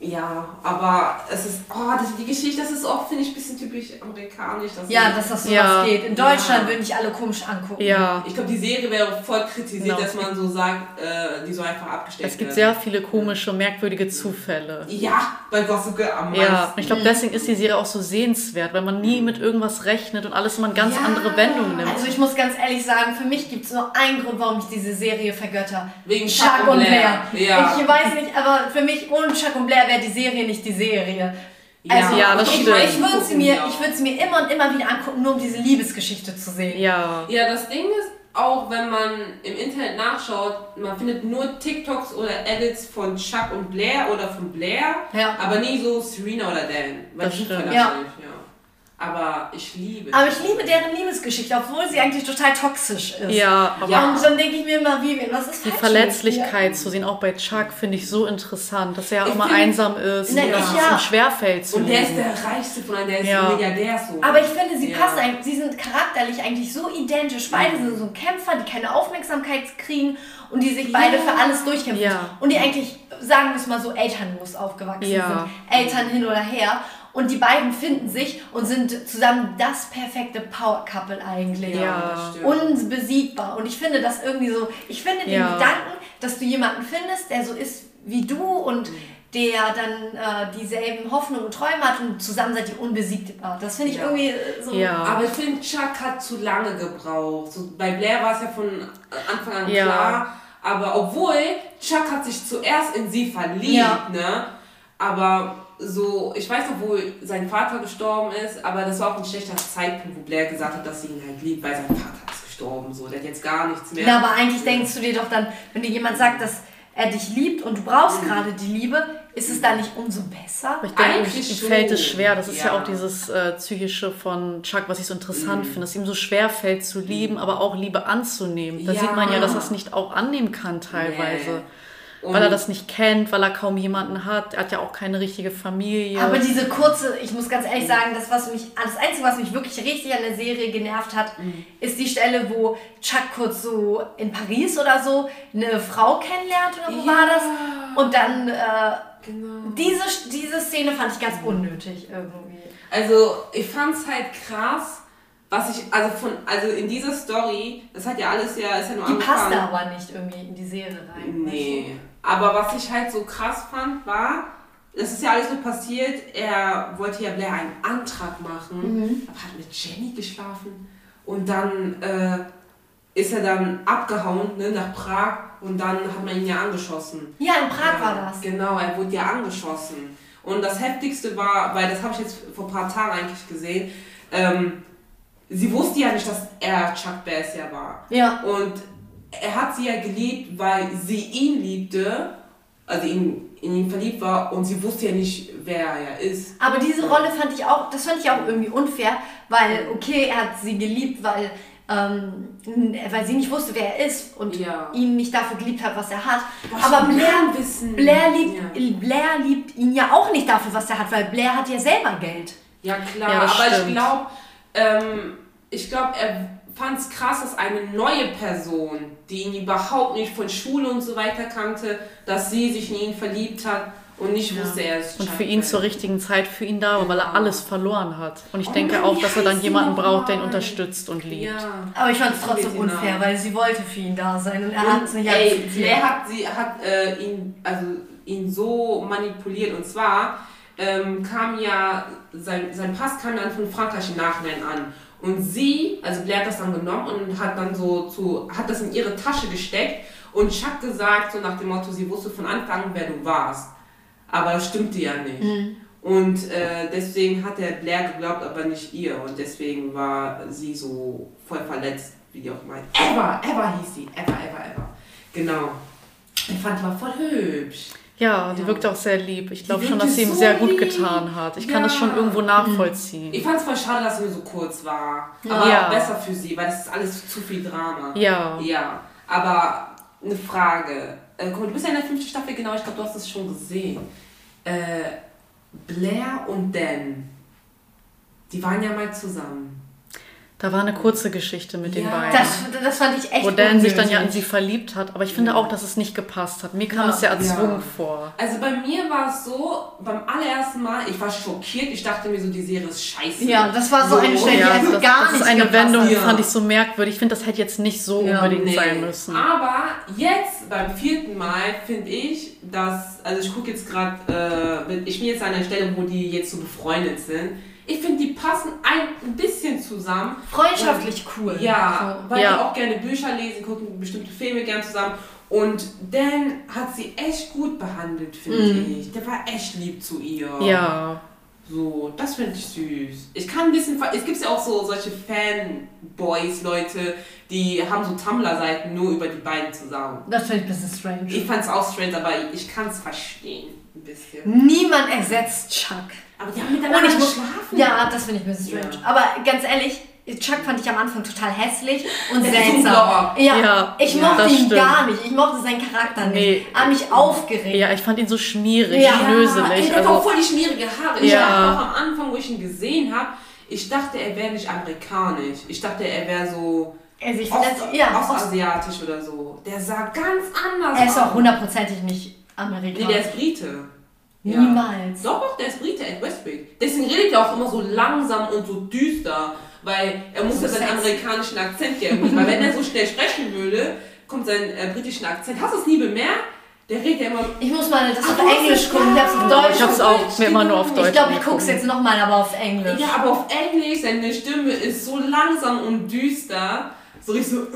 Ja, aber es ist, oh, das, die Geschichte, das ist auch, finde ich, ein bisschen typisch amerikanisch. Dass Ja, dass das so Ja. was geht. In Deutschland Ja. würden dich alle komisch angucken. Ja. Ich glaube, die Serie wäre voll kritisiert, Genau. dass man so sagt, äh, die soll einfach abgestellt Es gibt werden. sehr viele komische, merkwürdige Zufälle. Ja, bei Gossip Girl am Ja, meisten. ich glaube, deswegen ist die Serie auch so sehenswert, weil man nie mit irgendwas rechnet und alles immer eine ganz Ja. andere Wendung nimmt. Also ich muss ganz ehrlich sagen, für mich gibt es nur einen Grund, warum ich diese Serie vergötter. Wegen Chuck und Blair. Ja. Ich weiß nicht, aber für mich ohne Chuck und Blair wäre die Serie nicht die Serie. Also, Ja, das ich, stimmt. ich würde sie mir, Ja. ich würde sie mir immer und immer wieder angucken, nur um diese Liebesgeschichte zu sehen. ja. Ja, das Ding ist, auch wenn man im Internet nachschaut, man findet nur TikToks oder Edits von Chuck und Blair oder von Blair, Ja. aber nie so Serena oder Dan. Weil Das stimmt. Ja. mich, ja. Aber ich liebe Aber ich liebe deren Liebesgeschichte, obwohl sie eigentlich total toxisch ist. Ja, aber Ja. Und dann denke ich mir immer, wie, was ist die falsch Verletzlichkeit zu sehen, auch bei Chuck, finde ich so interessant, dass er ja immer einsam ist Na, und dass es ja. ihm schwerfällt zu Und der ist der reichste von allen, der ist Ja. ein Milliardär so. Aber ich finde, sie Ja. passen eigentlich, sie sind charakterlich eigentlich so identisch. Beide sind so Kämpfer, die keine Aufmerksamkeit kriegen und die sich beide für alles durchkämpfen. Ja. Und die eigentlich, sagen wir es mal so, elternlos aufgewachsen Ja. sind. Eltern hin oder her. Und die beiden finden sich und sind zusammen das perfekte Power-Couple eigentlich. Ja. das stimmt. Unbesiegbar. Und ich finde das irgendwie so, ich finde den Ja. Gedanken, dass du jemanden findest, der so ist wie du und der dann äh, dieselben Hoffnungen und Träume hat und zusammen seid ihr unbesiegbar. Das finde ich Ja. irgendwie äh, so. Ja. Aber ich finde, Chuck hat zu lange gebraucht. So, bei Blair war es ja von Anfang an Ja. klar. Aber obwohl, Chuck hat sich zuerst in sie verliebt, Ja. ne? Aber so, ich weiß noch, wo sein Vater gestorben ist, aber das war auch ein schlechter Zeitpunkt, wo Blair gesagt hat, dass sie ihn halt liebt, weil sein Vater ist gestorben. So, der hat jetzt gar nichts mehr. Na, aber eigentlich denkst du dir doch dann, wenn dir jemand sagt, dass er dich liebt und du brauchst Mhm. gerade die Liebe, ist es dann nicht umso besser? Ich denke, Eigentlich ihm fällt es schwer. Das ist ja, Ja. auch dieses äh, Psychische von Chuck, was ich so interessant Mhm. finde, dass ihm so schwer fällt zu lieben, aber auch Liebe anzunehmen. Da Ja. sieht man ja, dass er es nicht auch annehmen kann teilweise. Nee. Und Weil er das nicht kennt, weil er kaum jemanden hat. Er hat ja auch keine richtige Familie. Aber diese kurze, ich muss ganz ehrlich sagen, das, was mich, das Einzige, was mich wirklich richtig an der Serie genervt hat, Mhm. ist die Stelle, wo Chuck kurz so in Paris oder so eine Frau kennenlernt oder wo Ja. war das? Und dann, äh, Genau. diese, diese Szene fand ich ganz unnötig irgendwie. Also, ich fand's halt krass, was ich, also von, also in dieser Story, das hat ja alles ja, ist ja nur Die passt angefangen. da aber nicht irgendwie in die Serie rein. Nee. Aber was ich halt so krass fand, war, das ist ja alles so passiert, er wollte ja Blair einen Antrag machen, Mhm. aber hat mit Jenny geschlafen. Und dann äh, ist er dann abgehauen ne, nach Prag und dann hat man ihn ja angeschossen. Ja, in Prag Ja, war das. Genau, er wurde ja angeschossen. Und das Heftigste war, weil das habe ich jetzt vor ein paar Tagen eigentlich gesehen, ähm, sie wusste ja nicht, dass er Chuck Bass ja war. Ja. Und er hat sie ja geliebt, weil sie ihn liebte, also ihn, in ihn verliebt war und sie wusste ja nicht, wer er ist. Aber diese Rolle fand ich auch, das fand ich auch irgendwie unfair, weil, okay, er hat sie geliebt, weil, ähm, weil sie nicht wusste, wer er ist und Ja. ihn nicht dafür geliebt hat, was er hat. Was Aber Blair, wissen. Blair, liebt, Ja. Blair liebt ihn ja auch nicht dafür, was er hat, weil Blair hat ja selber Geld. Ja klar, Ja, aber ich stimmt. glaube, ähm, ich glaube, er fand es krass, dass eine neue Person, die ihn überhaupt nicht von Schule und so weiter kannte, dass sie sich in ihn verliebt hat und nicht Ja. wusste, er ist und für ihn zur richtigen Zeit für ihn da war, weil er Genau. alles verloren hat. Und ich Oh denke Mann, auch, dass er dann jemanden braucht, der ihn unterstützt und liebt. Ja. Aber ich fand es trotzdem Genau. unfair, weil sie wollte für ihn da sein und er hat es nicht ey, akzeptiert. Blair hat, sie, hat äh, ihn, also ihn so manipuliert und zwar ähm, kam ja, sein, sein Pass kam dann von Frankreich im Nachhinein an. Und sie, also Blair hat das dann genommen und hat dann so zu, hat das in ihre Tasche gesteckt und Chuck gesagt, so nach dem Motto, sie wusste von Anfang an, wer du warst. Aber das stimmte ja nicht. Mhm. Und äh, deswegen hat der Blair geglaubt, aber nicht ihr. Und deswegen war sie so voll verletzt, wie die auch meint. Ever, Ever hieß sie. Ever, Ever, Ever. Genau. Ich fand die war voll hübsch. Ja, die ja. wirkt auch sehr lieb. Ich glaube schon, dass sie ihm so sehr gut getan hat. Ich ja. kann das schon irgendwo nachvollziehen. Ich fand es voll schade, dass sie so kurz war. Aber ja. auch besser für sie, weil das ist alles zu viel Drama. Ja. Ja. Aber eine Frage. Äh, guck mal, du bist ja in der fünften Staffel, genau, ich glaube, du hast es schon gesehen. Äh, Blair und Dan, die waren ja mal zusammen. Da war eine kurze Geschichte mit ja, den beiden. Das, das fand ich echt Wo Dan sich dann ja in sie verliebt hat. Aber ich finde ja. auch, dass es nicht gepasst hat. Mir kam ja, es ja erzwungen ja. vor. Also bei mir war es so, beim allerersten Mal, ich war schockiert. Ich dachte mir so, die Serie ist scheiße. Ja, das war so, so eine Stelle, die also das, gar das nicht ist eine Wendung, die fand ich so merkwürdig. Ich finde, das hätte jetzt nicht so unbedingt nee. sein müssen. Aber jetzt, beim vierten Mal, finde ich, dass, also ich gucke jetzt gerade, äh, ich bin jetzt an einer Stelle, wo die jetzt so befreundet sind ich finde, die passen ein bisschen zusammen. Freundschaftlich weil, cool. Ja, so. weil ja. die auch gerne Bücher lesen, gucken bestimmte Filme gern zusammen. Und Dan hat sie echt gut behandelt, finde mm. ich. Der war echt lieb zu ihr. Ja. So, das finde ich süß. Ich kann ein bisschen, es gibt ja auch so solche Fanboys, Leute, die haben so Tumblr-Seiten nur über die beiden zusammen. Das finde ich ein bisschen strange. Ich fand es auch strange, aber ich kann es verstehen. Ein bisschen. Niemand ersetzt Chuck. Aber die haben miteinander und ich geschlafen. Ja, das finde ich ein bisschen strange. Ja. Aber ganz ehrlich, Chuck fand ich am Anfang total hässlich und der seltsam. Ja, ja, ich mochte ihn stimmt. gar nicht. Ich mochte seinen Charakter nicht. Nee. Hat mich aufgeregt. Ja, ich fand ihn so schmierig, ja. schnöselig. Ja, er also, auch voll die schmierige Haare. Ich ja. auch am Anfang, wo ich ihn gesehen habe, ich dachte, er wäre nicht amerikanisch. Ich dachte, er wäre so er sich Ost, ja, ostasiatisch oder so. Der sah ganz anders aus. Er ist auch hundertprozentig nicht amerikanisch. Nee, der ist Brite. Ja. Niemals. Doch, doch, der ist Brite, Ed Westwick. Deswegen redet er auch immer so langsam und so düster, weil er muss so ja seinen amerikanischen Akzent geben. weil wenn er so schnell sprechen würde, kommt sein äh, britischen Akzent. Hast du es nie bemerkt? Der redet ja immer. Ich muss mal das Ach, auf Englisch gucken. Ich hab's auf Deutsch. Ich hab's auch mir immer nur auf Deutsch. Ich glaube, ich guck's jetzt nochmal, aber auf Englisch. Ja, aber auf Englisch, seine Stimme ist so langsam und düster. So richtig so.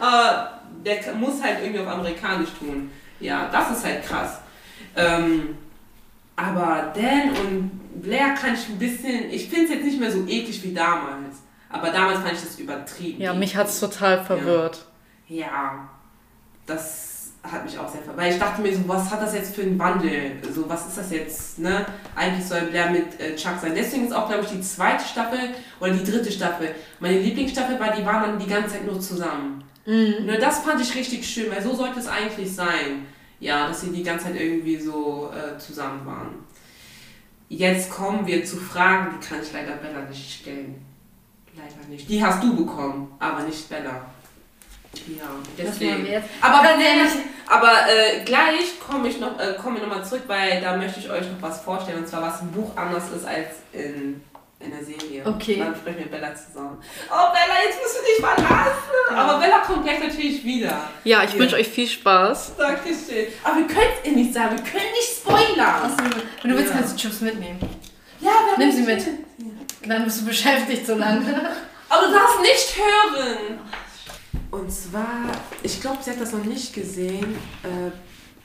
aber [laughs] der muss halt irgendwie auf Amerikanisch tun. Ja, das ist halt krass. Ähm, aber Dan und Blair kann ich ein bisschen, ich finde es jetzt nicht mehr so eklig wie damals. Aber damals fand ich das übertrieben. Ja, mich hat es total verwirrt. Ja. ja. das hat mich auch sehr verwirrt. Weil ich dachte mir so, was hat das jetzt für einen Wandel? So, was ist das jetzt? Ne? Eigentlich soll Blair mit äh, Chuck sein. Deswegen ist auch, glaube ich, die zweite Staffel oder die dritte Staffel. Meine Lieblingsstaffel war, die waren dann die ganze Zeit nur zusammen. Mhm. Nur das fand ich richtig schön, weil so sollte es eigentlich sein. Ja, dass sie die ganze Zeit irgendwie so äh, zusammen waren. Jetzt kommen wir zu Fragen, die kann ich leider Bella nicht stellen. Leider nicht. Die hast du bekommen, aber nicht Bella. Ja, deswegen. Aber, nee, aber äh, gleich komme ich noch, äh, komme noch mal zurück, weil da möchte ich euch noch was vorstellen und zwar was im Buch anders ist als in in der Serie. Okay. Dann sprechen wir Bella zusammen. Oh Bella, jetzt musst du dich verlassen. Aber Bella kommt gleich natürlich wieder. Ja, ich wünsche euch viel Spaß. Dankeschön. Aber wir können es ihr nicht sagen, wir können nicht spoilern. Achso, wenn du willst, kannst du Chips mitnehmen. Ja, wir Nimm sie mit. Dann bist du beschäftigt so lange. Aber du darfst nicht hören. Und zwar, ich glaube, sie hat das noch nicht gesehen. Äh,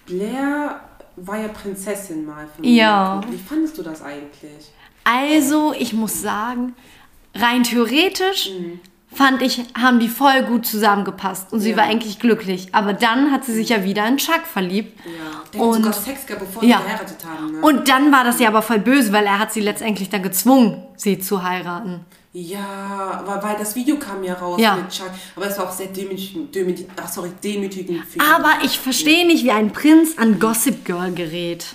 Blair war ja Prinzessin mal. Von ja. Wie fandest du das eigentlich? Also, ich muss sagen, rein theoretisch mhm. fand ich, haben die voll gut zusammengepasst und sie ja. war eigentlich glücklich. Aber dann hat sie sich ja wieder in Chuck verliebt. Ja. Und sogar Sex gehabt, bevor ja. sie geheiratet haben. Ne? Und dann war das ja aber voll böse, weil er hat sie letztendlich dann gezwungen, sie zu heiraten. Ja, weil, weil das Video kam ja raus ja. mit Chuck. Aber es war auch sehr demütigend, demütigend ach sorry, demütigend. Aber ich verstehe nicht, wie ein Prinz an Gossip Girl gerät.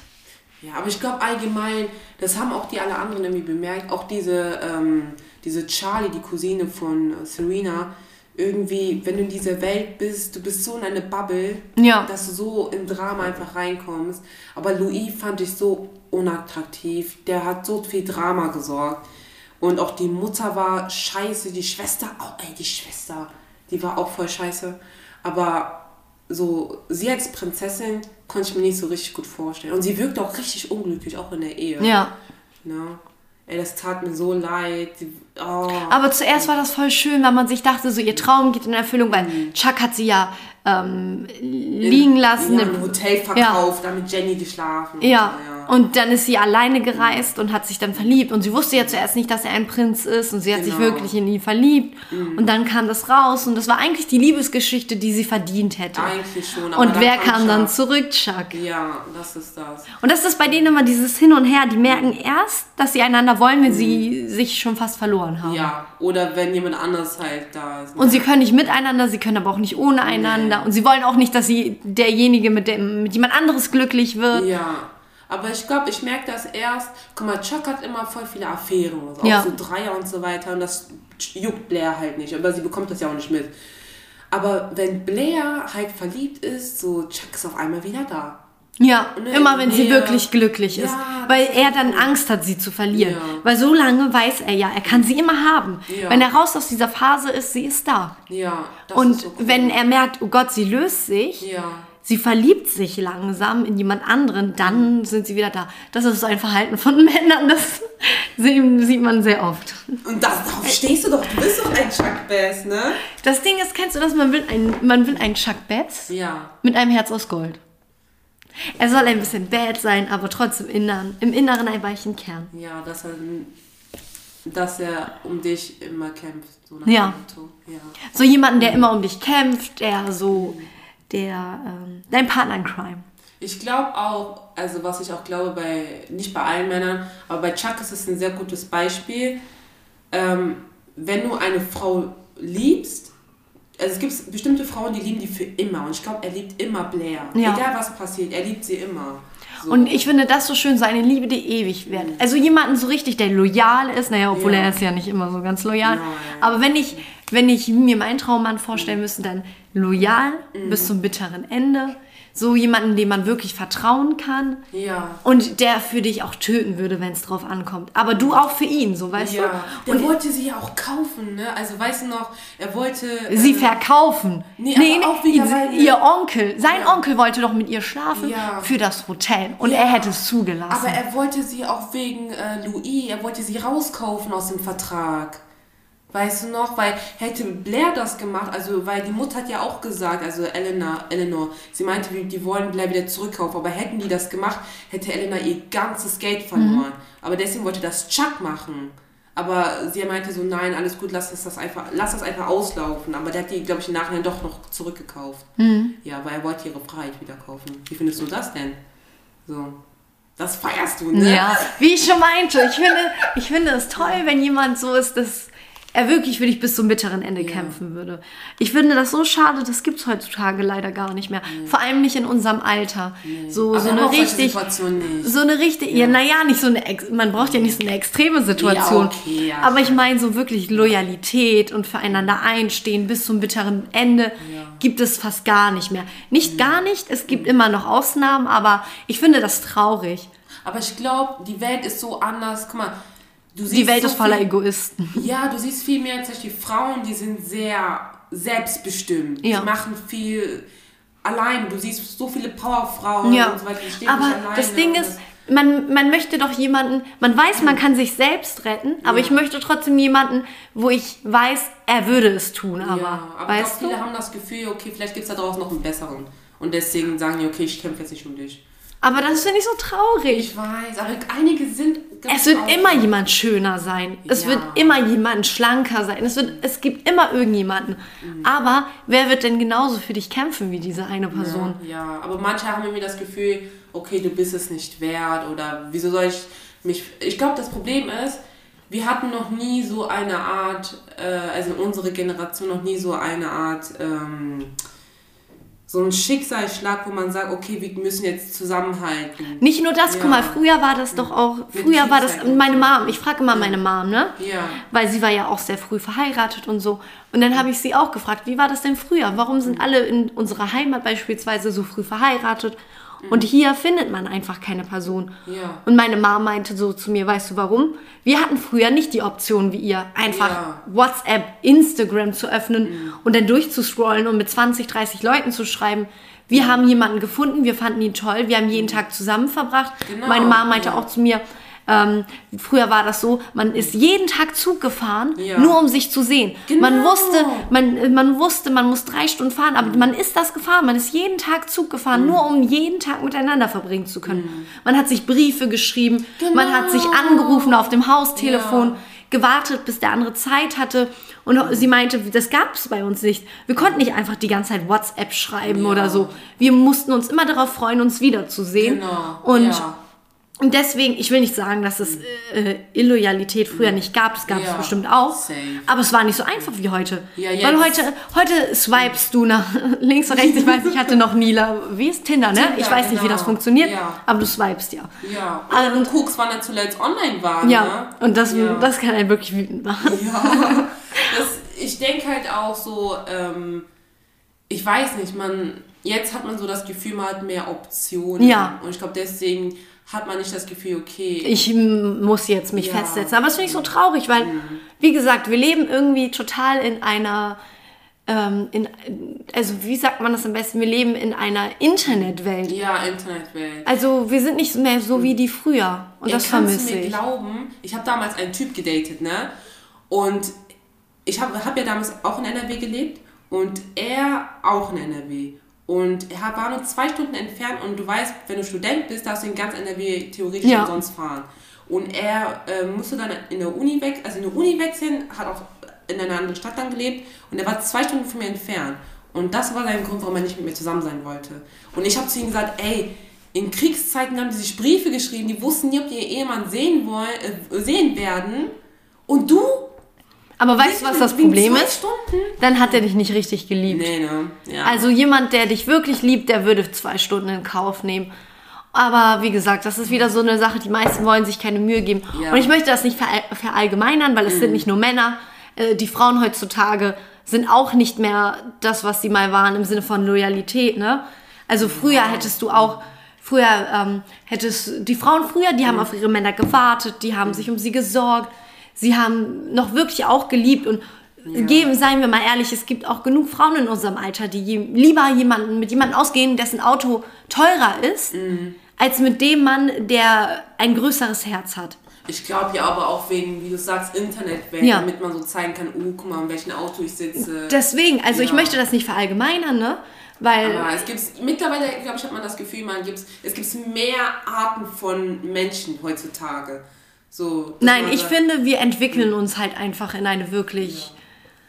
Ja, aber ich glaube allgemein, das haben auch die alle anderen irgendwie bemerkt, auch diese, ähm, diese Charlie, die Cousine von äh, Serena, irgendwie, wenn du in dieser Welt bist, du bist so in eine Bubble, ja. dass du so im Drama einfach reinkommst. Aber Louis fand ich so unattraktiv, der hat so viel Drama gesorgt. Und auch die Mutter war scheiße, die Schwester, oh ey, die Schwester, die war auch voll scheiße. Aber so, sie als Prinzessin konnte ich mir nicht so richtig gut vorstellen. Und sie wirkt auch richtig unglücklich, auch in der Ehe. Ja. Ne? Ey, das tat mir so leid. Oh. Aber zuerst war das voll schön, weil man sich dachte, so ihr Traum geht in Erfüllung, weil mhm. Chuck hat sie ja ähm, liegen lassen. Ja, im Hotel verkauft, ja. damit Jenny geschlafen. Ja. ja. Und dann ist sie alleine gereist und hat sich dann verliebt. Und sie wusste ja zuerst nicht, dass er ein Prinz ist. Und sie hat genau. sich wirklich in ihn verliebt. Mhm. Und dann kam das raus. Und das war eigentlich die Liebesgeschichte, die sie verdient hätte. Eigentlich schon. und wer kam, kam dann zurück? Chuck. Ja, das ist das. Und das ist bei denen immer dieses Hin und Her. Die merken erst, dass sie einander wollen, wenn mhm. sie sich schon fast verloren haben. Ja, oder wenn jemand anders halt da ist. Und sie können nicht miteinander, sie können aber auch nicht ohne einander. Nee. Und sie wollen auch nicht, dass sie derjenige mit, dem, mit jemand anderes glücklich wird. Ja. Aber ich glaube, ich merke das erst. Guck mal, Chuck hat immer voll viele Affären. Also ja. Auch so Dreier und so weiter. Und das juckt Blair halt nicht. Aber sie bekommt das ja auch nicht mit. Aber wenn Blair halt verliebt ist, so Chuck ist auf einmal wieder da. Ja, ne, immer wenn sie wirklich glücklich ist. Ja, weil er dann Angst hat, sie zu verlieren. Ja. Weil so lange weiß er ja, er kann sie immer haben. Ja. Wenn er raus aus dieser Phase ist, sie ist da. Ja, Und so cool. wenn er merkt, oh Gott, sie löst sich, ja sie verliebt sich langsam in jemand anderen, dann sind sie wieder da. Das ist so ein Verhalten von [laughs] Männern, das sieht man sehr oft. Und das, darauf stehst du doch, du bist doch ein Chuck Bass, ne? Das Ding ist, kennst du das, man will ein, man will einen Chuck Bass ja. mit einem Herz aus Gold. Er soll ein bisschen bad sein, aber trotzdem im Inneren, im Inneren ein weichen Kern. Ja, dass er, dass er um dich immer kämpft. So ja. ja. So jemanden, der immer um dich kämpft, der so... Der, ähm, dein Partner in Crime. Ich glaube auch, also was ich auch glaube, bei, nicht bei allen Männern, aber bei Chuck ist es ein sehr gutes Beispiel. Ähm, wenn du eine Frau liebst, also es gibt bestimmte Frauen, die lieben die für immer. Und ich glaube, er liebt immer Blair. Ja. Egal was passiert, er liebt sie immer. So. Und ich finde das so schön, so eine Liebe, die ewig wird. Mhm. Also jemanden so richtig, der loyal ist, naja, obwohl ja. er ist ja nicht immer so ganz loyal. Nein. Aber wenn ich, wenn ich mir meinen Traummann vorstellen müsste, dann loyal mhm. bis zum bitteren Ende. So jemanden, dem man wirklich vertrauen kann. Ja. Und der für dich auch töten würde, wenn es drauf ankommt. Aber du auch für ihn, so weißt ja. du. Der und wollte sie ja auch kaufen, ne? Also weißt du noch, er wollte. Sie äh, verkaufen. Nee, nee, nee auch wieder, weil, ihr Onkel. Sein ja. Onkel wollte doch mit ihr schlafen ja. für das Hotel. Und er hätte es zugelassen. Aber er wollte sie auch wegen äh, Louis, er wollte sie rauskaufen aus dem Vertrag. Weißt du noch? Weil hätte Blair das gemacht, also weil die Mutter hat ja auch gesagt, also Eleanor, Eleanor sie meinte, die wollen Blair wieder zurückkaufen, aber hätten die das gemacht, hätte Eleanor ihr ganzes Geld verloren. Mhm. Aber deswegen wollte das Chuck machen. Aber sie meinte so, nein, alles gut, lass das, einfach, lass das einfach auslaufen. Aber der hat die, glaube ich, im Nachhinein doch noch zurückgekauft. Mhm. Ja, weil er wollte ihre Freiheit wieder kaufen. Wie findest du das denn? So. Das feierst du, ne? Ja, wie ich schon meinte, ich finde, ich finde es toll, wenn jemand so ist, dass er wirklich für dich bis zum bitteren Ende ja. kämpfen würde. Ich finde das so schade, das gibt es heutzutage leider gar nicht mehr. Nee. Vor allem nicht in unserem Alter. Nee. So, so eine richtig. So eine richtig. Ja, ja naja, nicht so eine. Man braucht ja nicht so eine extreme Situation. Ja, okay, ja, aber ich meine, so wirklich Loyalität und füreinander einstehen bis zum bitteren Ende gibt es fast gar nicht mehr. Nicht gar nicht, es gibt immer noch Ausnahmen, aber ich finde das traurig. Aber ich glaube, die Welt ist so anders. Guck mal, die Welt so ist voller viel, Egoisten. Ja, du siehst viel mehr, zum Beispiel Frauen, die sind sehr selbstbestimmt. Ja. Die machen viel allein. Du siehst so viele Powerfrauen ja. und so weiter. Die stehen aber das Ding ist, man, man möchte doch jemanden, man weiß, man kann sich selbst retten, aber ja. ich möchte trotzdem jemanden, wo ich weiß, er würde es tun. Aber, ja, aber weißt viele haben das Gefühl, okay, vielleicht gibt es da draußen noch einen besseren. Und deswegen sagen die, okay, ich kämpfe jetzt nicht um dich. Aber das finde ich so traurig. Ich weiß, aber einige sind. Es wird immer jemand schöner sein. Es ja. wird immer jemand schlanker sein. Es, wird, es gibt immer irgendjemanden. Mhm. Aber wer wird denn genauso für dich kämpfen wie diese eine Person? Ja, ja, aber manche haben irgendwie das Gefühl, okay, du bist es nicht wert oder wieso soll ich mich. Ich glaube, das Problem ist, wir hatten noch nie so eine Art, äh, also unsere Generation noch nie so eine Art. Ähm, so ein Schicksalsschlag, wo man sagt, okay, wir müssen jetzt zusammenhalten. Nicht nur das, ja. guck mal, früher war das doch auch, früher war das meine Mom, ich frage immer meine Mom, ne? Ja. Weil sie war ja auch sehr früh verheiratet und so. Und dann habe ich sie auch gefragt, wie war das denn früher? Warum sind alle in unserer Heimat beispielsweise so früh verheiratet? Und hier findet man einfach keine Person. Ja. Und meine Mama meinte so zu mir, weißt du warum? Wir hatten früher nicht die Option wie ihr, einfach ja. WhatsApp, Instagram zu öffnen mhm. und dann durchzuscrollen und mit 20, 30 Leuten zu schreiben. Wir ja. haben jemanden gefunden, wir fanden ihn toll, wir haben jeden Tag zusammen verbracht. Genau. Meine Mama meinte auch zu mir, Ähm, früher war das so, man ist jeden Tag Zug gefahren, ja. nur um sich zu sehen. Genau. Man wusste, man, man wusste, man muss drei Stunden fahren, aber mhm. man ist das gefahren. Man ist jeden Tag Zug gefahren, mhm. nur um jeden Tag miteinander verbringen zu können. Mhm. Man hat sich Briefe geschrieben, genau. man hat sich angerufen auf dem Haustelefon. Ja gewartet, bis der andere Zeit hatte. Und sie meinte, das gab es bei uns nicht. Wir konnten nicht einfach die ganze Zeit WhatsApp schreiben ja. oder so. Wir mussten uns immer darauf freuen, uns wiederzusehen. Genau. Und ja. Und deswegen, ich will nicht sagen, dass es äh, Illoyalität früher nicht gab, das gab ja, es bestimmt auch. Same. Aber es war nicht so einfach wie heute. Ja, Weil heute, heute swipest du nach [laughs] links und rechts. Ich weiß, ich hatte noch nie, wie ist Tinder, ne? Tinder, ich weiß nicht, genau. wie das genau. funktioniert, ja. aber du swipest ja. Ja, und, und guckst, wann er zuletzt online war. Ja, ne? und das, das kann einen wirklich wütend machen. Ja, das, ich denke halt auch so, ähm, ich weiß nicht, man, jetzt hat man so das Gefühl, man hat mehr Optionen. Ja. Und ich glaube, deswegen hat man nicht das Gefühl, okay. Ich muss jetzt mich ja. festsetzen. Aber das finde ich so traurig, weil, mhm. wie gesagt, wir leben irgendwie total in einer, ähm, in, also wie sagt man das am besten? Wir leben in einer Internetwelt. Ja, Internetwelt. Also wir sind nicht mehr so wie die früher. Und ja, das vermisse ich. mir glauben, ich habe damals einen Typ gedatet, ne? Und ich habe hab ja damals auch in NRW gelebt und er auch in NRW. Und er war nur zwei Stunden entfernt und du weißt, wenn du Student bist, darfst du in ganz NRW theoretisch ja. sonst fahren. Und er äh, musste dann in der Uni weg, also in der Uni wechseln, hat auch in einer anderen Stadt dann gelebt und er war zwei Stunden von mir entfernt. Und das war sein Grund, warum er nicht mit mir zusammen sein wollte. Und ich habe zu ihm gesagt, ey, in Kriegszeiten haben die sich Briefe geschrieben, die wussten nie, ob die ihr Ehemann sehen, wollen, äh, sehen werden. Und du aber weißt du, was das Problem ist? Stunden? Dann hat er dich nicht richtig geliebt. Nee, ne? Ja. Also jemand, der dich wirklich liebt, der würde zwei Stunden in Kauf nehmen. Aber wie gesagt, das ist wieder so eine Sache, die meisten wollen sich keine Mühe geben. Ja. Und ich möchte das nicht verallgemeinern, weil es mhm. sind nicht nur Männer. Äh, die Frauen heutzutage sind auch nicht mehr das, was sie mal waren im Sinne von Loyalität. Ne? Also früher hättest du auch, früher ähm, hättest die Frauen früher, die haben mhm. auf ihre Männer gewartet, die haben sich um sie gesorgt sie haben noch wirklich auch geliebt und ja. geben, seien wir mal ehrlich, es gibt auch genug Frauen in unserem Alter, die je, lieber jemanden, mit jemandem ausgehen, dessen Auto teurer ist, mhm. als mit dem Mann, der ein größeres Herz hat. Ich glaube ja aber auch wegen, wie du sagst, Internetwelt, ja. damit man so zeigen kann, oh, guck mal, in welchem Auto ich sitze. Deswegen, also ja. ich möchte das nicht verallgemeinern, ne? Weil aber es gibt mittlerweile, glaube ich, hat man das Gefühl, man gibt's, es gibt mehr Arten von Menschen heutzutage. So, Nein, ich finde, wir entwickeln uns halt einfach in eine wirklich ja.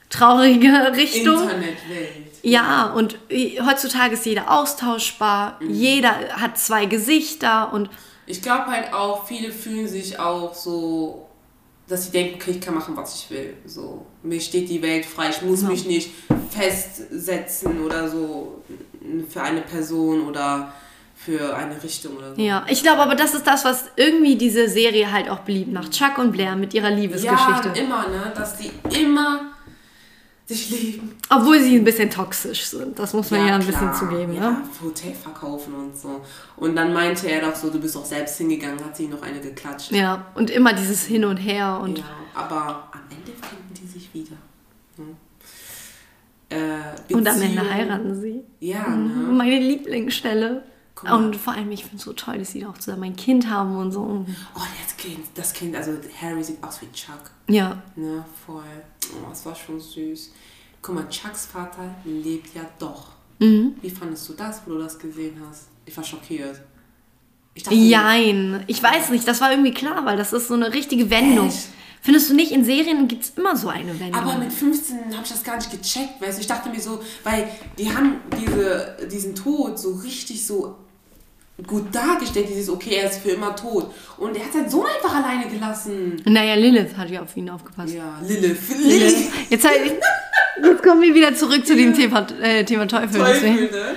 traurige [laughs] Richtung. Internetwelt. Ja, und heutzutage ist jeder austauschbar, mhm. jeder hat zwei Gesichter und. Ich glaube halt auch, viele fühlen sich auch so, dass sie denken, okay, ich kann machen, was ich will. So, mir steht die Welt frei, ich muss ja. mich nicht festsetzen oder so für eine Person oder für eine Richtung oder so. Ja, ich glaube aber, das ist das, was irgendwie diese Serie halt auch beliebt macht. Chuck und Blair mit ihrer Liebesgeschichte. Ja, immer, ne? Dass die immer sich lieben. Obwohl sie ein bisschen toxisch sind. Das muss man ja, ja ein klar. bisschen zugeben, ja, ne? Hotel verkaufen und so. Und dann meinte er doch so, du bist doch selbst hingegangen, hat sie noch eine geklatscht. Ja, und immer dieses Hin und Her. Und ja, aber am Ende finden die sich wieder. Hm? Äh, und am Ende heiraten sie. Ja, ne? Meine Lieblingsstelle. Und vor allem, ich finde es so toll, dass sie da auch zusammen ein Kind haben und so. Oh, das Kind, das Kind, also Harry sieht aus wie Chuck. Ja. Ne, voll. Oh, das war schon süß. Guck mal, Chucks Vater lebt ja doch. Mhm. Wie fandest du das, wo du das gesehen hast? Ich war schockiert. Ich dachte, Jein. Ich weiß nicht, das war irgendwie klar, weil das ist so eine richtige Wendung. Echt? Findest du nicht, in Serien gibt es immer so eine Wendung? Aber mit 15 habe ich das gar nicht gecheckt, weißt du? Ich dachte mir so, weil die haben diese, diesen Tod so richtig so gut dargestellt, dieses, okay, er ist für immer tot. Und er hat seinen Sohn einfach alleine gelassen. Naja, Lilith hat ja auf ihn aufgepasst. Ja, Lilith. Lilith. Jetzt, jetzt kommen wir wieder zurück zu dem Thema, äh, Thema Teufel. Teufel, ne?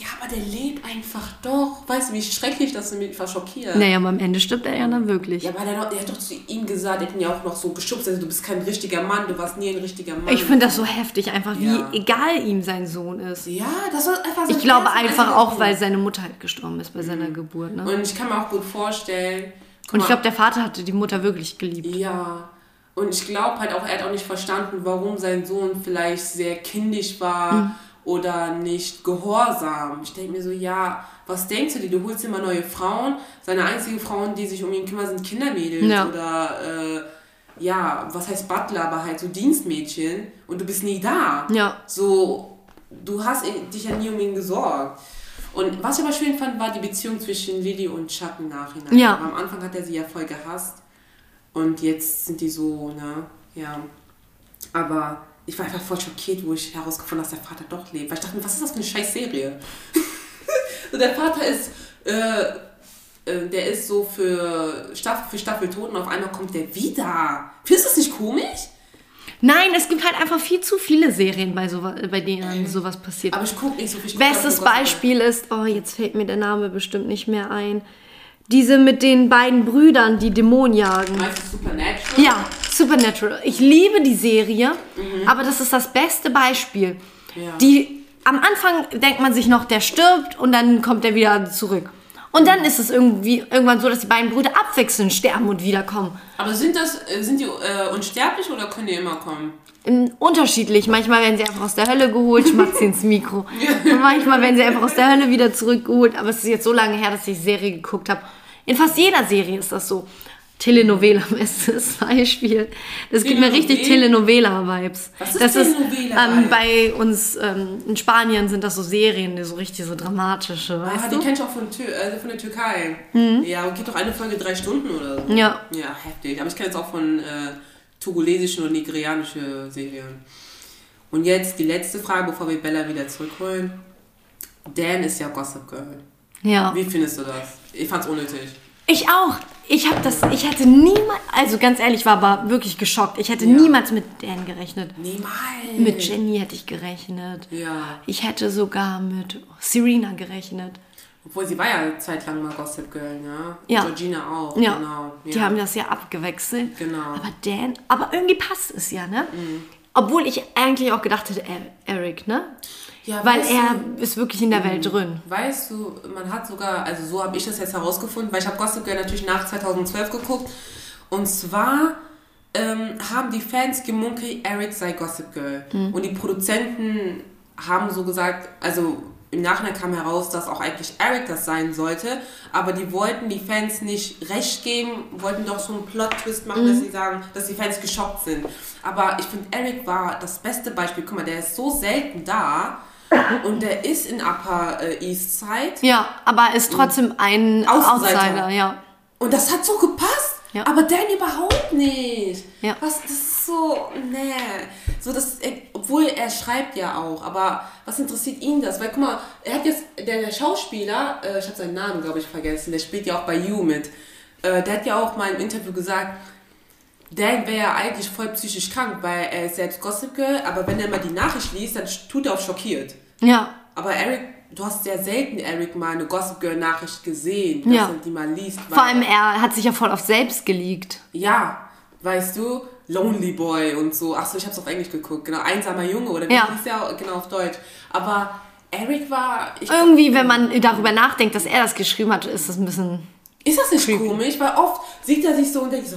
Ja, aber der lebt einfach doch. Weißt du, wie schrecklich das mich war schockiert. Naja, aber am Ende stirbt er ja dann wirklich. Ja, weil er, er hat doch zu ihm gesagt, er hat ihn ja auch noch so geschubst, also du bist kein richtiger Mann, du warst nie ein richtiger Mann. Ich finde das so heftig, einfach ja. wie egal ihm sein Sohn ist. Ja, das war einfach so Ich glaube einfach auch, weil seine Mutter halt gestorben ist bei mhm. seiner Geburt. Ne? Und ich kann mir auch gut vorstellen. Und ich glaube, der Vater hatte die Mutter wirklich geliebt. Ja. Und ich glaube halt auch, er hat auch nicht verstanden, warum sein Sohn vielleicht sehr kindisch war. Mhm oder nicht gehorsam. Ich denke mir so, ja, was denkst du dir? Du holst immer neue Frauen. Seine einzigen Frauen, die sich um ihn kümmern, sind Kindermädels ja. oder äh, ja, was heißt Butler, aber halt so Dienstmädchen und du bist nie da. Ja. So, du hast dich ja nie um ihn gesorgt. Und was ich aber schön fand, war die Beziehung zwischen Lily und Chuck im Nachhinein. Ja. Aber am Anfang hat er sie ja voll gehasst. Und jetzt sind die so, ne? Ja. Aber ich war einfach voll schockiert, wo ich herausgefunden habe, dass der Vater doch lebt. Weil ich dachte mir, was ist das für eine scheiß Serie? [laughs] so, der Vater ist, äh, äh, der ist so für Staffel für Staffel tot und auf einmal kommt der wieder. Findest du das nicht komisch? Nein, es gibt halt einfach viel zu viele Serien, bei, so, bei denen sowas passiert. Aber ich gucke nicht so viel. Bestes Beispiel ist, oh, jetzt fällt mir der Name bestimmt nicht mehr ein. Diese mit den beiden Brüdern, die Dämonen jagen. Meinst du Supernatural? Ja, Supernatural. Ich liebe die Serie, mhm. aber das ist das beste Beispiel. Ja. Die, am Anfang denkt man sich noch, der stirbt und dann kommt er wieder zurück. Und dann ist es irgendwie irgendwann so, dass die beiden Brüder abwechselnd sterben und wiederkommen. Aber sind das äh, sind die äh, unsterblich oder können die immer kommen? Unterschiedlich. Manchmal werden sie einfach aus der Hölle geholt, schmatzt sie ins Mikro. [laughs] Manchmal werden sie einfach aus der Hölle wieder zurückgeholt. Aber es ist jetzt so lange her, dass ich die Serie geguckt habe. In fast jeder Serie ist das so. Telenovela [laughs] bestes Beispiel. Das gibt mir richtig Telenovela-Vibes. Was ist das Telenovela? Ist, ähm, bei uns ähm, in Spanien sind das so Serien, die so richtig so dramatische. Ah, weißt die du? kennst du auch von, äh, von der Türkei. Mhm. Ja, geht doch eine Folge drei Stunden oder so. Ja. Ja, heftig. Aber ich kenne es auch von äh, togolesischen und nigerianischen Serien. Und jetzt die letzte Frage, bevor wir Bella wieder zurückholen. Dan ist ja Gossip Girl. Ja. Wie findest du das? Ich fand's unnötig. Ich auch. Ich habe das, ich hätte niemals, also ganz ehrlich, war aber wirklich geschockt. Ich hätte ja. niemals mit Dan gerechnet. Niemals. Mit Jenny hätte ich gerechnet. Ja. Ich hätte sogar mit Serena gerechnet. Obwohl sie war ja zeitlang mal Gossip Girl, ne? Ja. Georgina auch, ja. genau. Ja. Die haben das ja abgewechselt. Genau. Aber Dan, aber irgendwie passt es ja, ne? Mhm. Obwohl ich eigentlich auch gedacht hätte, Eric, ne? Ja, weil er du, ist wirklich in der Welt mhm. drin. Weißt du, man hat sogar, also so habe ich das jetzt herausgefunden, weil ich habe Gossip Girl natürlich nach 2012 geguckt. Und zwar ähm, haben die Fans gemunkelt, Eric sei Gossip Girl. Mhm. Und die Produzenten haben so gesagt, also im Nachhinein kam heraus, dass auch eigentlich Eric das sein sollte, aber die wollten die Fans nicht recht geben, wollten doch so einen Plot-Twist machen, mhm. dass sie sagen, dass die Fans geschockt sind. Aber ich finde, Eric war das beste Beispiel. Guck mal, der ist so selten da und der ist in Upper äh, East Side. Ja, aber er ist trotzdem ein Außenseiter. Outsider, ja. Und das hat so gepasst. Ja. Aber Dan überhaupt nicht. Ja. Was, das ist so, nee. So, das, obwohl er schreibt ja auch, aber was interessiert ihn das? Weil guck mal, er hat jetzt, der, der Schauspieler, äh, ich habe seinen Namen, glaube ich, vergessen, der spielt ja auch bei You mit. Äh, der hat ja auch mal im Interview gesagt, Dan wäre ja eigentlich voll psychisch krank, weil er ist selbst Gossip Girl, aber wenn er mal die Nachricht liest, dann tut er auch schockiert. Ja. Aber Eric, du hast sehr selten Eric mal eine Gossip Girl Nachricht gesehen, dass ja. er die mal liest. Vor allem er hat sich ja voll auf selbst geleakt. Ja, weißt du, Lonely Boy und so. Achso, ich hab's auf Englisch geguckt, genau, einsamer Junge oder wie ja. hieß ja genau auf Deutsch. Aber Eric war. Irgendwie, wenn man darüber nachdenkt, dass er das geschrieben hat, ist das ein bisschen. Ist das nicht creepy. komisch? Weil oft sieht er sich so und denkt so,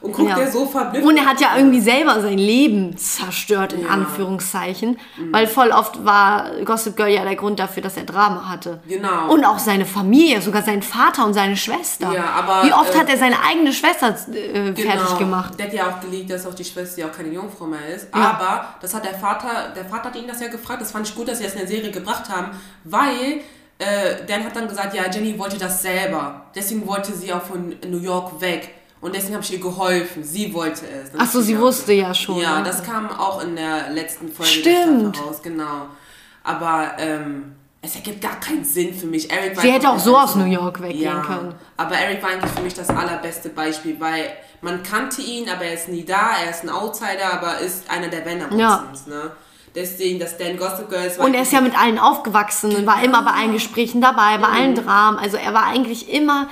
und guckt ja. er so verblüfft. Und er hat ja irgendwie selber sein Leben zerstört, in ja. Anführungszeichen. Mhm. Weil voll oft war Gossip Girl ja der Grund dafür, dass er Drama hatte. Genau. Und auch seine Familie, sogar sein Vater und seine Schwester. Ja, aber, Wie oft äh, hat er seine eigene Schwester äh, genau. fertig gemacht? Der hat ja auch gelegt, dass auch die Schwester ja auch keine Jungfrau mehr ist. Ja. Aber das hat der Vater, der Vater hat ihn das ja gefragt. Das fand ich gut, dass sie das in der Serie gebracht haben, weil äh, Dan hat dann gesagt, ja, Jenny wollte das selber. Deswegen wollte sie auch von New York weg. Und deswegen habe ich ihr geholfen. Sie wollte es. Ach so, sie wusste ja schon. Ja, das kam auch in der letzten Folge Stimmt. raus, genau. Aber ähm, es ergibt gar keinen Sinn für mich. Eric sie hätte auch so aus New York weggehen ja, können. Aber Eric war eigentlich für mich das allerbeste Beispiel, weil man kannte ihn, aber er ist nie da. Er ist ein Outsider, aber ist einer der Banner ja. ne? Deswegen, dass Dan Gossip Girls war. Und er ist ja mit allen aufgewachsen und war immer bei allen Gesprächen dabei, bei mhm. allen Dramen. Also er war eigentlich immer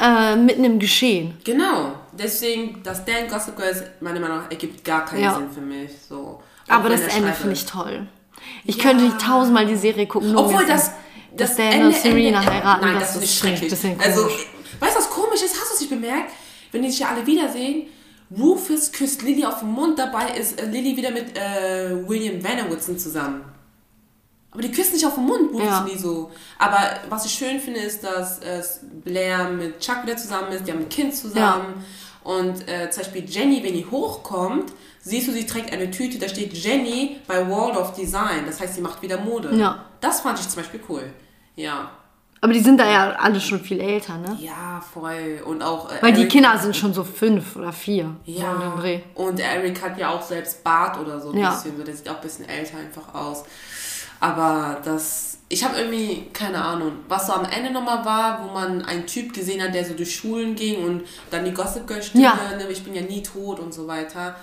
äh, mitten im Geschehen. Genau. Deswegen, das Dan Gossip Girls, meiner Meinung nach, ergibt gar keinen ja. Sinn für mich. So. Aber das Ende finde ich toll. Ich ja. könnte tausendmal die Serie gucken. Nur Obwohl das, das, das Dan Ende, und Serena Ende, heiraten. Nein, das, das ist schrecklich. Also, weißt du, was komisch ist? Hast du es nicht bemerkt? Wenn die sich ja alle wiedersehen, Rufus küsst Lily auf den Mund, dabei ist äh, Lily wieder mit äh, William Vanderwoodson zusammen. Aber die küssen sich auf den Mund, Buch ja. nie so. Aber was ich schön finde, ist, dass äh, Blair mit Chuck wieder zusammen ist, die haben ein Kind zusammen. Ja. Und äh, zum Beispiel Jenny, wenn die hochkommt, siehst du, sie trägt eine Tüte, da steht Jenny bei World of Design. Das heißt, sie macht wieder Mode. Ja. Das fand ich zum Beispiel cool. Ja. Aber die sind da ja alle schon viel älter, ne? Ja, voll. Und auch. Äh, Weil Eric die Kinder sind schon so fünf oder vier. Ja. So und Eric hat ja auch selbst Bart oder so ein ja. bisschen. So, der sieht auch ein bisschen älter einfach aus. Aber das. Ich habe irgendwie, keine Ahnung, was so am Ende nochmal war, wo man einen Typ gesehen hat, der so durch Schulen ging und dann die Gossip Girl Stimme, ja. ne, ich bin ja nie tot und so weiter.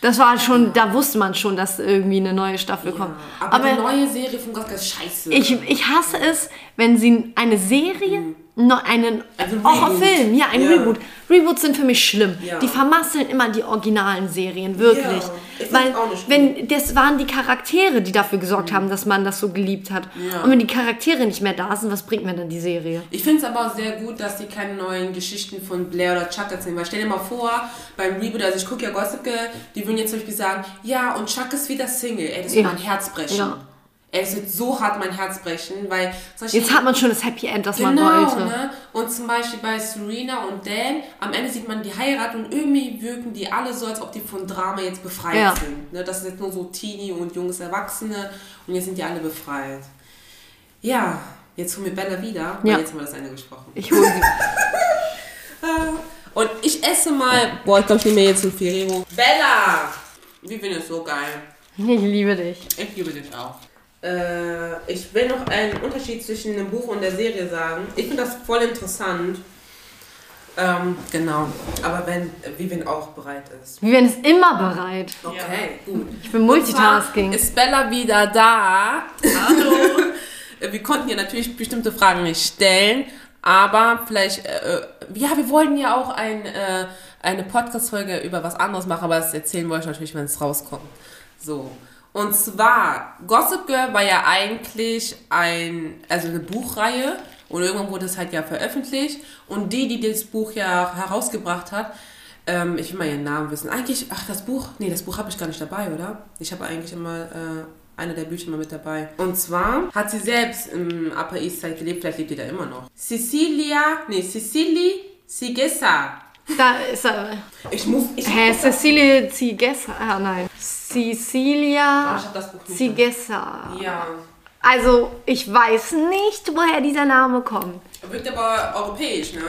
Das war schon, da wusste man schon, dass irgendwie eine neue Staffel ja, kommt. Aber, aber die neue Serie von Gossip Girl ist scheiße. Ich, ich hasse es, wenn sie eine Serie mhm noch einen also Horrorfilm, ja, ein ja. Reboot. Reboots sind für mich schlimm. Ja. Die vermasseln immer die originalen Serien, wirklich. Ja, Weil, wenn, das waren die Charaktere, die dafür gesorgt mhm. haben, dass man das so geliebt hat. Ja. Und wenn die Charaktere nicht mehr da sind, was bringt mir dann die Serie? Ich finde es aber auch sehr gut, dass die keine neuen Geschichten von Blair oder Chuck erzählen. Weil stell dir mal vor, beim Reboot, also ich gucke ja Gossip Girl, die würden jetzt zum Beispiel sagen, ja, und Chuck ist wieder Single. Ey, das wird mein Herz brechen es wird so hart mein Herz brechen, weil... Jetzt hat man schon das Happy End, das genau, man wollte. Ne? Und zum Beispiel bei Serena und Dan, am Ende sieht man die Heirat und irgendwie wirken die alle so, als ob die von Drama jetzt befreit ja. sind. Ne? Das ist jetzt nur so Teenie und junges Erwachsene und jetzt sind die alle befreit. Ja, jetzt holen wir Bella wieder, weil ja. jetzt haben wir das Ende gesprochen. Ich hole sie. [laughs] und ich esse mal... Boah, ich glaube, ich nehme jetzt ein Ferrero. Bella! Wie findest du so geil? Ich liebe dich. Ich liebe dich auch. Äh, ich will noch einen Unterschied zwischen dem Buch und der Serie sagen. Ich finde das voll interessant. Ähm, genau. Aber wenn Vivian auch bereit ist. Vivian ist immer bereit. Okay, ja. gut. Ich bin Multitasking. Ist Bella wieder da? Hallo. [laughs] wir konnten ihr natürlich bestimmte Fragen nicht stellen, aber vielleicht, äh, ja, wir wollten ja auch ein, äh, eine Podcast-Folge über was anderes machen, aber das erzählen wollte ich natürlich, wenn es rauskommt. So. Und zwar, Gossip Girl war ja eigentlich ein, also eine Buchreihe und irgendwann wurde es halt ja veröffentlicht. Und die, die das Buch ja herausgebracht hat, ähm, ich will mal ihren Namen wissen. Eigentlich, ach, das Buch, nee, das Buch habe ich gar nicht dabei, oder? Ich habe eigentlich immer äh, eine der Bücher mal mit dabei. Und zwar hat sie selbst im Upper East Side gelebt, vielleicht lebt die da immer noch. Cecilia, nee, Cecily Sigesa da ist er. Ich muss. Ich Hä, Cecilie Zigessa. Ah, nein. Cecilia Zigessa. Ja. Also, ich weiß nicht, woher dieser Name kommt. Wirkt aber europäisch, ne?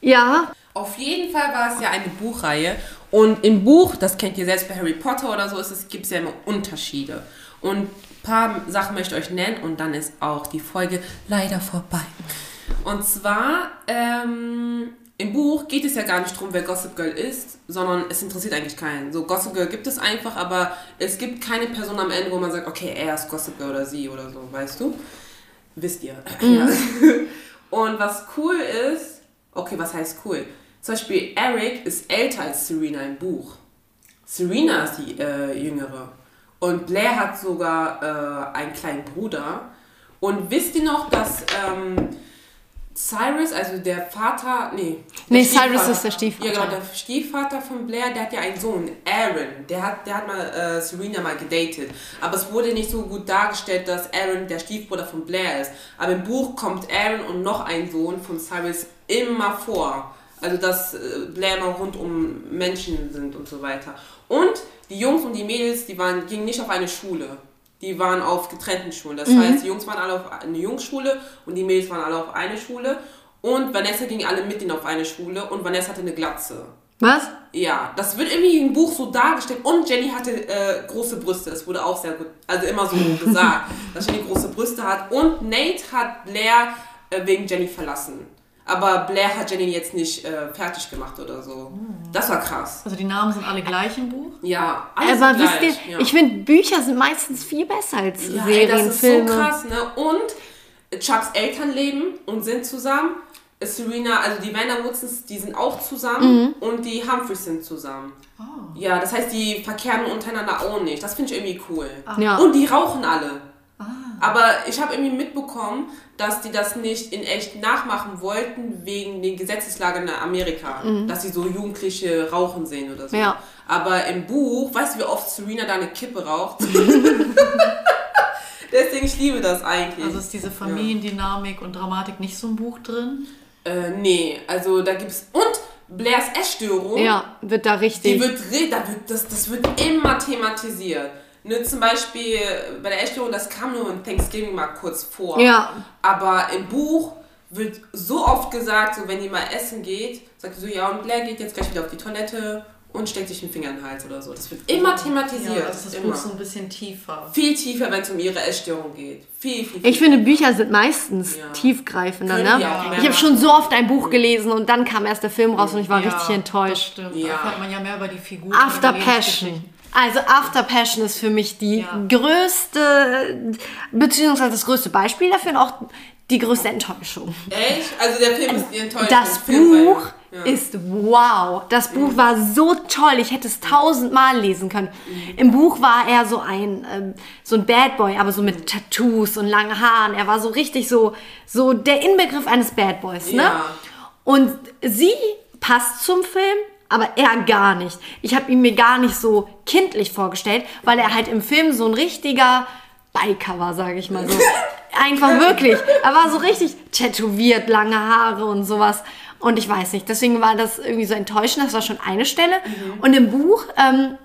Ja. Auf jeden Fall war es ja eine Buchreihe. Und im Buch, das kennt ihr selbst bei Harry Potter oder so, gibt es ja immer Unterschiede. Und ein paar Sachen möchte ich euch nennen und dann ist auch die Folge leider vorbei. Und zwar, ähm, im Buch geht es ja gar nicht darum, wer Gossip Girl ist, sondern es interessiert eigentlich keinen. So, Gossip Girl gibt es einfach, aber es gibt keine Person am Ende, wo man sagt, okay, er ist Gossip Girl oder sie oder so, weißt du? Wisst ihr. Mhm. [laughs] Und was cool ist, okay, was heißt cool? Zum Beispiel Eric ist älter als Serena im Buch. Serena ist die äh, jüngere. Und Blair hat sogar äh, einen kleinen Bruder. Und wisst ihr noch, dass ähm, Cyrus, also der Vater, nee. Nee, Cyrus ist der Stiefvater. Ja, genau, der Stiefvater von Blair, der hat ja einen Sohn, Aaron. Der hat, der hat mal äh, Serena mal gedatet. Aber es wurde nicht so gut dargestellt, dass Aaron der Stiefbruder von Blair ist. Aber im Buch kommt Aaron und noch ein Sohn von Cyrus immer vor. Also, dass äh, Blair mal rund um Menschen sind und so weiter. Und die Jungs und die Mädels, die waren, gingen nicht auf eine Schule die waren auf getrennten Schulen. Das mhm. heißt, die Jungs waren alle auf eine Jungsschule und die Mädels waren alle auf eine Schule. Und Vanessa ging alle mit ihnen auf eine Schule und Vanessa hatte eine Glatze. Was? Ja, das wird irgendwie im Buch so dargestellt. Und Jenny hatte äh, große Brüste. Das wurde auch sehr gut, also immer so [laughs] gesagt, dass Jenny große Brüste hat. Und Nate hat Blair äh, wegen Jenny verlassen. Aber Blair hat Jenny jetzt nicht äh, fertig gemacht oder so. Das war krass. Also die Namen sind alle gleich im Buch? Ja, alles Aber wisst gleich. ihr, ja. ich finde, Bücher sind meistens viel besser als ja, Serien, ey, das ist Filme. so krass, ne? Und Chucks Eltern leben und sind zusammen. Serena, also die Vanderwoodsons, die sind auch zusammen mhm. und die Humphreys sind zusammen. Oh. Ja, das heißt, die verkehren untereinander auch nicht. Das finde ich irgendwie cool. Ja. Und die rauchen alle. Ah. Aber ich habe irgendwie mitbekommen, dass die das nicht in echt nachmachen wollten wegen den Gesetzeslagen in Amerika, mhm. dass sie so Jugendliche rauchen sehen oder so. Ja. Aber im Buch, weißt du, wie oft Serena da eine Kippe raucht? [laughs] [laughs] Deswegen ich liebe das eigentlich. Also ist diese Familiendynamik und Dramatik nicht so im Buch drin? Äh, nee, also da gibt's. Und Blairs Essstörung. Ja, wird da richtig. Die wird, da wird das, das wird immer thematisiert. Ne, zum Beispiel bei der Essstörung, das kam nur in Thanksgiving mal kurz vor. Ja. Aber im Buch wird so oft gesagt, so wenn die mal essen geht, sagt sie so, ja, und Blair geht jetzt gleich wieder auf die Toilette und steckt sich den Finger in den Hals oder so. Das wird immer thematisiert. Ja, das ist immer. so ein bisschen tiefer. Viel tiefer, wenn es um ihre Essstörung geht. Viel, viel, viel Ich finde, Bücher sind meistens ja. tiefgreifender. Ne? Ja, ich habe schon so oft ein Buch gelesen und dann kam erst der Film raus und ich war ja, richtig enttäuscht. Das stimmt. Ja. Da erfährt man ja mehr über die Figur. After Passion. Also After Passion ist für mich die ja. größte, beziehungsweise das größte Beispiel dafür und auch die größte Enttäuschung. Echt? Also der Film ist die Enttäuschung. Das Buch ja. ist wow. Das Buch mhm. war so toll. Ich hätte es tausendmal lesen können. Mhm. Im Buch war er so ein ähm, so ein Bad Boy, aber so mit Tattoos und langen Haaren. Er war so richtig so so der Inbegriff eines Bad Boys, ne? Ja. Und sie passt zum Film, aber er gar nicht. Ich habe ihn mir gar nicht so kindlich vorgestellt, weil er halt im Film so ein richtiger Biker war, sage ich mal so. [laughs] Einfach wirklich. Er war so richtig tätowiert, lange Haare und sowas. Und ich weiß nicht, deswegen war das irgendwie so enttäuschend. Das war schon eine Stelle. Mhm. Und im Buch ähm,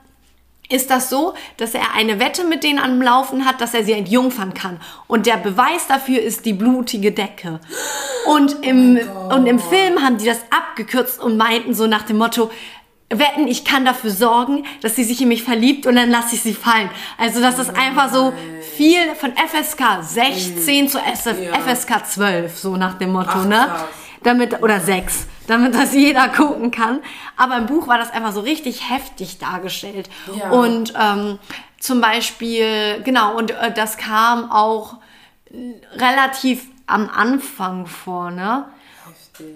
ist das so, dass er eine Wette mit denen am Laufen hat, dass er sie entjungfern kann. Und der Beweis dafür ist die blutige Decke. Und im, oh und im Film haben die das abgekürzt und meinten so nach dem Motto, wetten, ich kann dafür sorgen, dass sie sich in mich verliebt und dann lasse ich sie fallen. Also das ist einfach so viel von FSK 16 mhm. zu FSK 12, so nach dem Motto, Ach, ne? Damit, oder 6, damit das jeder gucken kann. Aber im Buch war das einfach so richtig heftig dargestellt. Ja. Und ähm, zum Beispiel, genau, und äh, das kam auch relativ am Anfang vor, ne?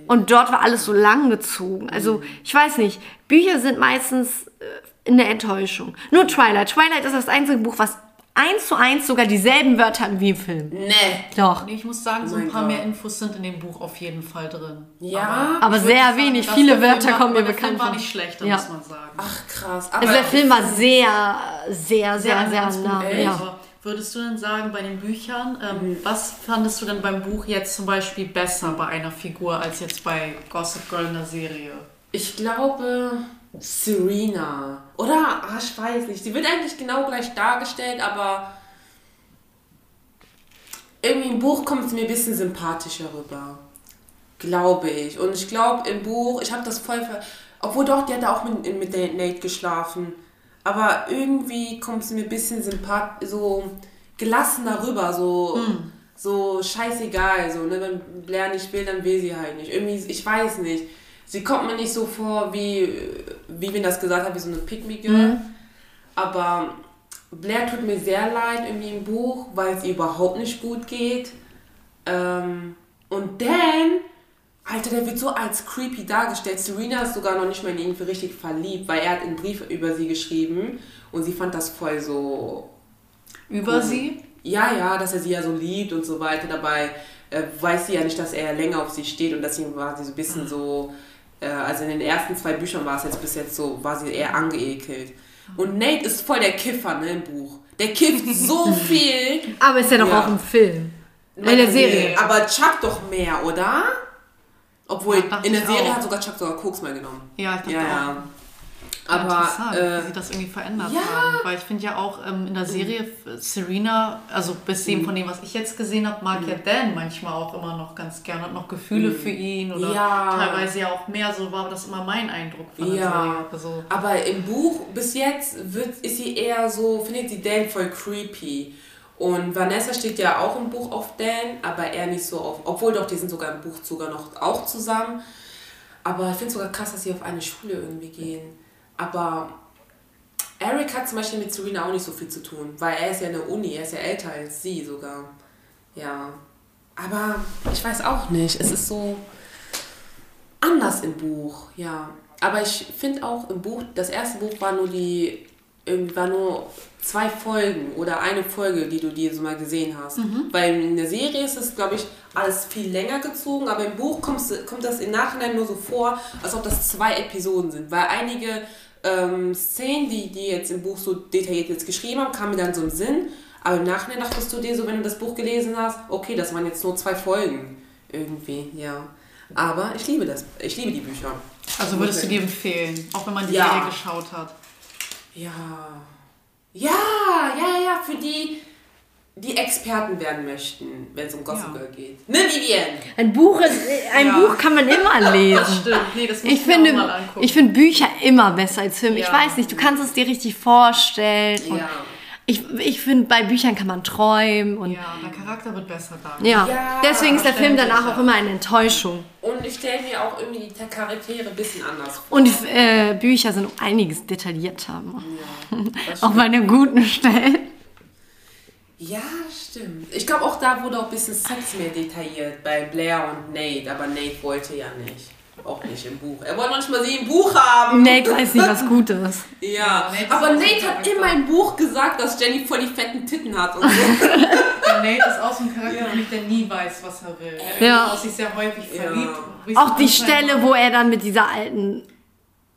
Und dort war alles so lang gezogen. Also, mhm. ich weiß nicht, Bücher sind meistens äh, in der Enttäuschung. Nur Twilight. Twilight ist das einzige Buch, was eins zu eins sogar dieselben Wörter wie im Film. Nee. Doch. Ich muss sagen, so ein paar mehr Infos sind in dem Buch auf jeden Fall drin. Ja. Aber, aber sehr wenig. Viele Wörter war, kommen mir bekannt vor. Der Film war nicht schlecht, ja. muss man sagen. Ach krass. Aber also der Film war sehr, sehr, sehr, sehr, sehr nah. Ja. Würdest du denn sagen, bei den Büchern, ähm, mhm. was fandest du denn beim Buch jetzt zum Beispiel besser bei einer Figur als jetzt bei Gossip Girl in der Serie? Ich glaube Serena. Oder? Ach, ich weiß nicht. Sie wird eigentlich genau gleich dargestellt, aber irgendwie im Buch kommt sie mir ein bisschen sympathischer rüber. Glaube ich. Und ich glaube im Buch, ich habe das voll ver obwohl doch, die hat auch mit, mit Nate geschlafen. Aber irgendwie kommt es mir ein bisschen sympath so gelassener rüber, so, mm. so scheißegal. So, ne? Wenn Blair nicht will, dann will sie halt nicht. Irgendwie, ich weiß nicht. Sie kommt mir nicht so vor, wie, wie wir das gesagt haben, wie so eine Pick Me Girl. Mm. Aber Blair tut mir sehr leid irgendwie im Buch, weil es ihr überhaupt nicht gut geht. Ähm, und Dan Alter, der wird so als creepy dargestellt. Serena ist sogar noch nicht mal in ihn für richtig verliebt, weil er hat einen Brief über sie geschrieben und sie fand das voll so. Über cool. sie? Ja, ja, dass er sie ja so liebt und so weiter. Dabei äh, weiß sie ja nicht, dass er länger auf sie steht und deswegen war sie so ein bisschen so. Äh, also in den ersten zwei Büchern war es jetzt bis jetzt so, war sie eher angeekelt. Und Nate ist voll der Kiffer, ne, im Buch. Der kifft so [laughs] viel. Aber ist ja doch ja. auch im Film. In der Serie. Aber Chuck doch mehr, oder? Obwohl, in der Serie auch. hat sogar Chuck sogar Koks mal genommen. Ja, ich dachte ja, ja. Aber äh, wie sie das irgendwie verändert ja. haben. Weil ich finde ja auch ähm, in der Serie Serena, also bis mhm. von dem, was ich jetzt gesehen habe, mag mhm. ja Dan manchmal auch immer noch ganz gerne, hat noch Gefühle mhm. für ihn oder ja. teilweise ja auch mehr, so war das immer mein Eindruck von der ja. Serie. Also, Aber im Buch bis jetzt wird, ist sie eher so, findet sie Dan voll creepy. Und Vanessa steht ja auch im Buch auf Dan, aber er nicht so auf. Obwohl doch, die sind sogar im Buch sogar noch auch zusammen. Aber ich finde es sogar krass, dass sie auf eine Schule irgendwie gehen. Aber Eric hat zum Beispiel mit Serena auch nicht so viel zu tun, weil er ist ja in der Uni, er ist ja älter als sie sogar. Ja. Aber ich weiß auch nicht. Es ist so anders im Buch, ja. Aber ich finde auch im Buch, das erste Buch war nur die, war nur zwei Folgen oder eine Folge, die du dir so mal gesehen hast. Mhm. Weil in der Serie ist es, glaube ich, alles viel länger gezogen, aber im Buch kommt, kommt das im Nachhinein nur so vor, als ob das zwei Episoden sind. Weil einige ähm, Szenen, die die jetzt im Buch so detailliert jetzt geschrieben haben, kamen mir dann so im Sinn, Aber im Nachhinein dachtest du dir so, wenn du das Buch gelesen hast, okay, das waren jetzt nur zwei Folgen. Irgendwie, ja. Aber ich liebe das. Ich liebe die Bücher. Also würdest du die empfehlen, auch wenn man die ja. Serie geschaut hat? Ja. Ja, ja, ja, für die, die Experten werden möchten, wenn es um Gossip ja. Girl geht. Ne, Vivian? Ein Buch, ist, ein ja. Buch kann man immer [laughs] lesen. Das stimmt. Nee, das muss ich finde, mal angucken. Ich finde Bücher immer besser als Filme. Ja. Ich weiß nicht, du kannst es dir richtig vorstellen. ja. Ich, ich finde, bei Büchern kann man träumen. Und ja, der Charakter wird besser da. Ja. ja, deswegen ist der Film danach auch immer eine Enttäuschung. Und ich stelle mir auch irgendwie die Charaktere ein bisschen anders vor. Und äh, Bücher sind einiges detaillierter. Ja, auch bei den guten Stellen. Ja, stimmt. Ich glaube auch da wurde auch ein bisschen Sex mehr detailliert bei Blair und Nate, aber Nate wollte ja nicht. Auch nicht im Buch. Er wollte manchmal sie im Buch haben. Nate weiß nicht, was gut ist. [laughs] Ja, ja aber Nate hat immer im Buch gesagt, dass Jenny voll die fetten Titten hat und so. [laughs] ja, Nate ist auch so ein Charakter, ja. der nie weiß, was er will. Er ja. sich sehr häufig verliebt. Auch die Stelle, wo er dann mit dieser alten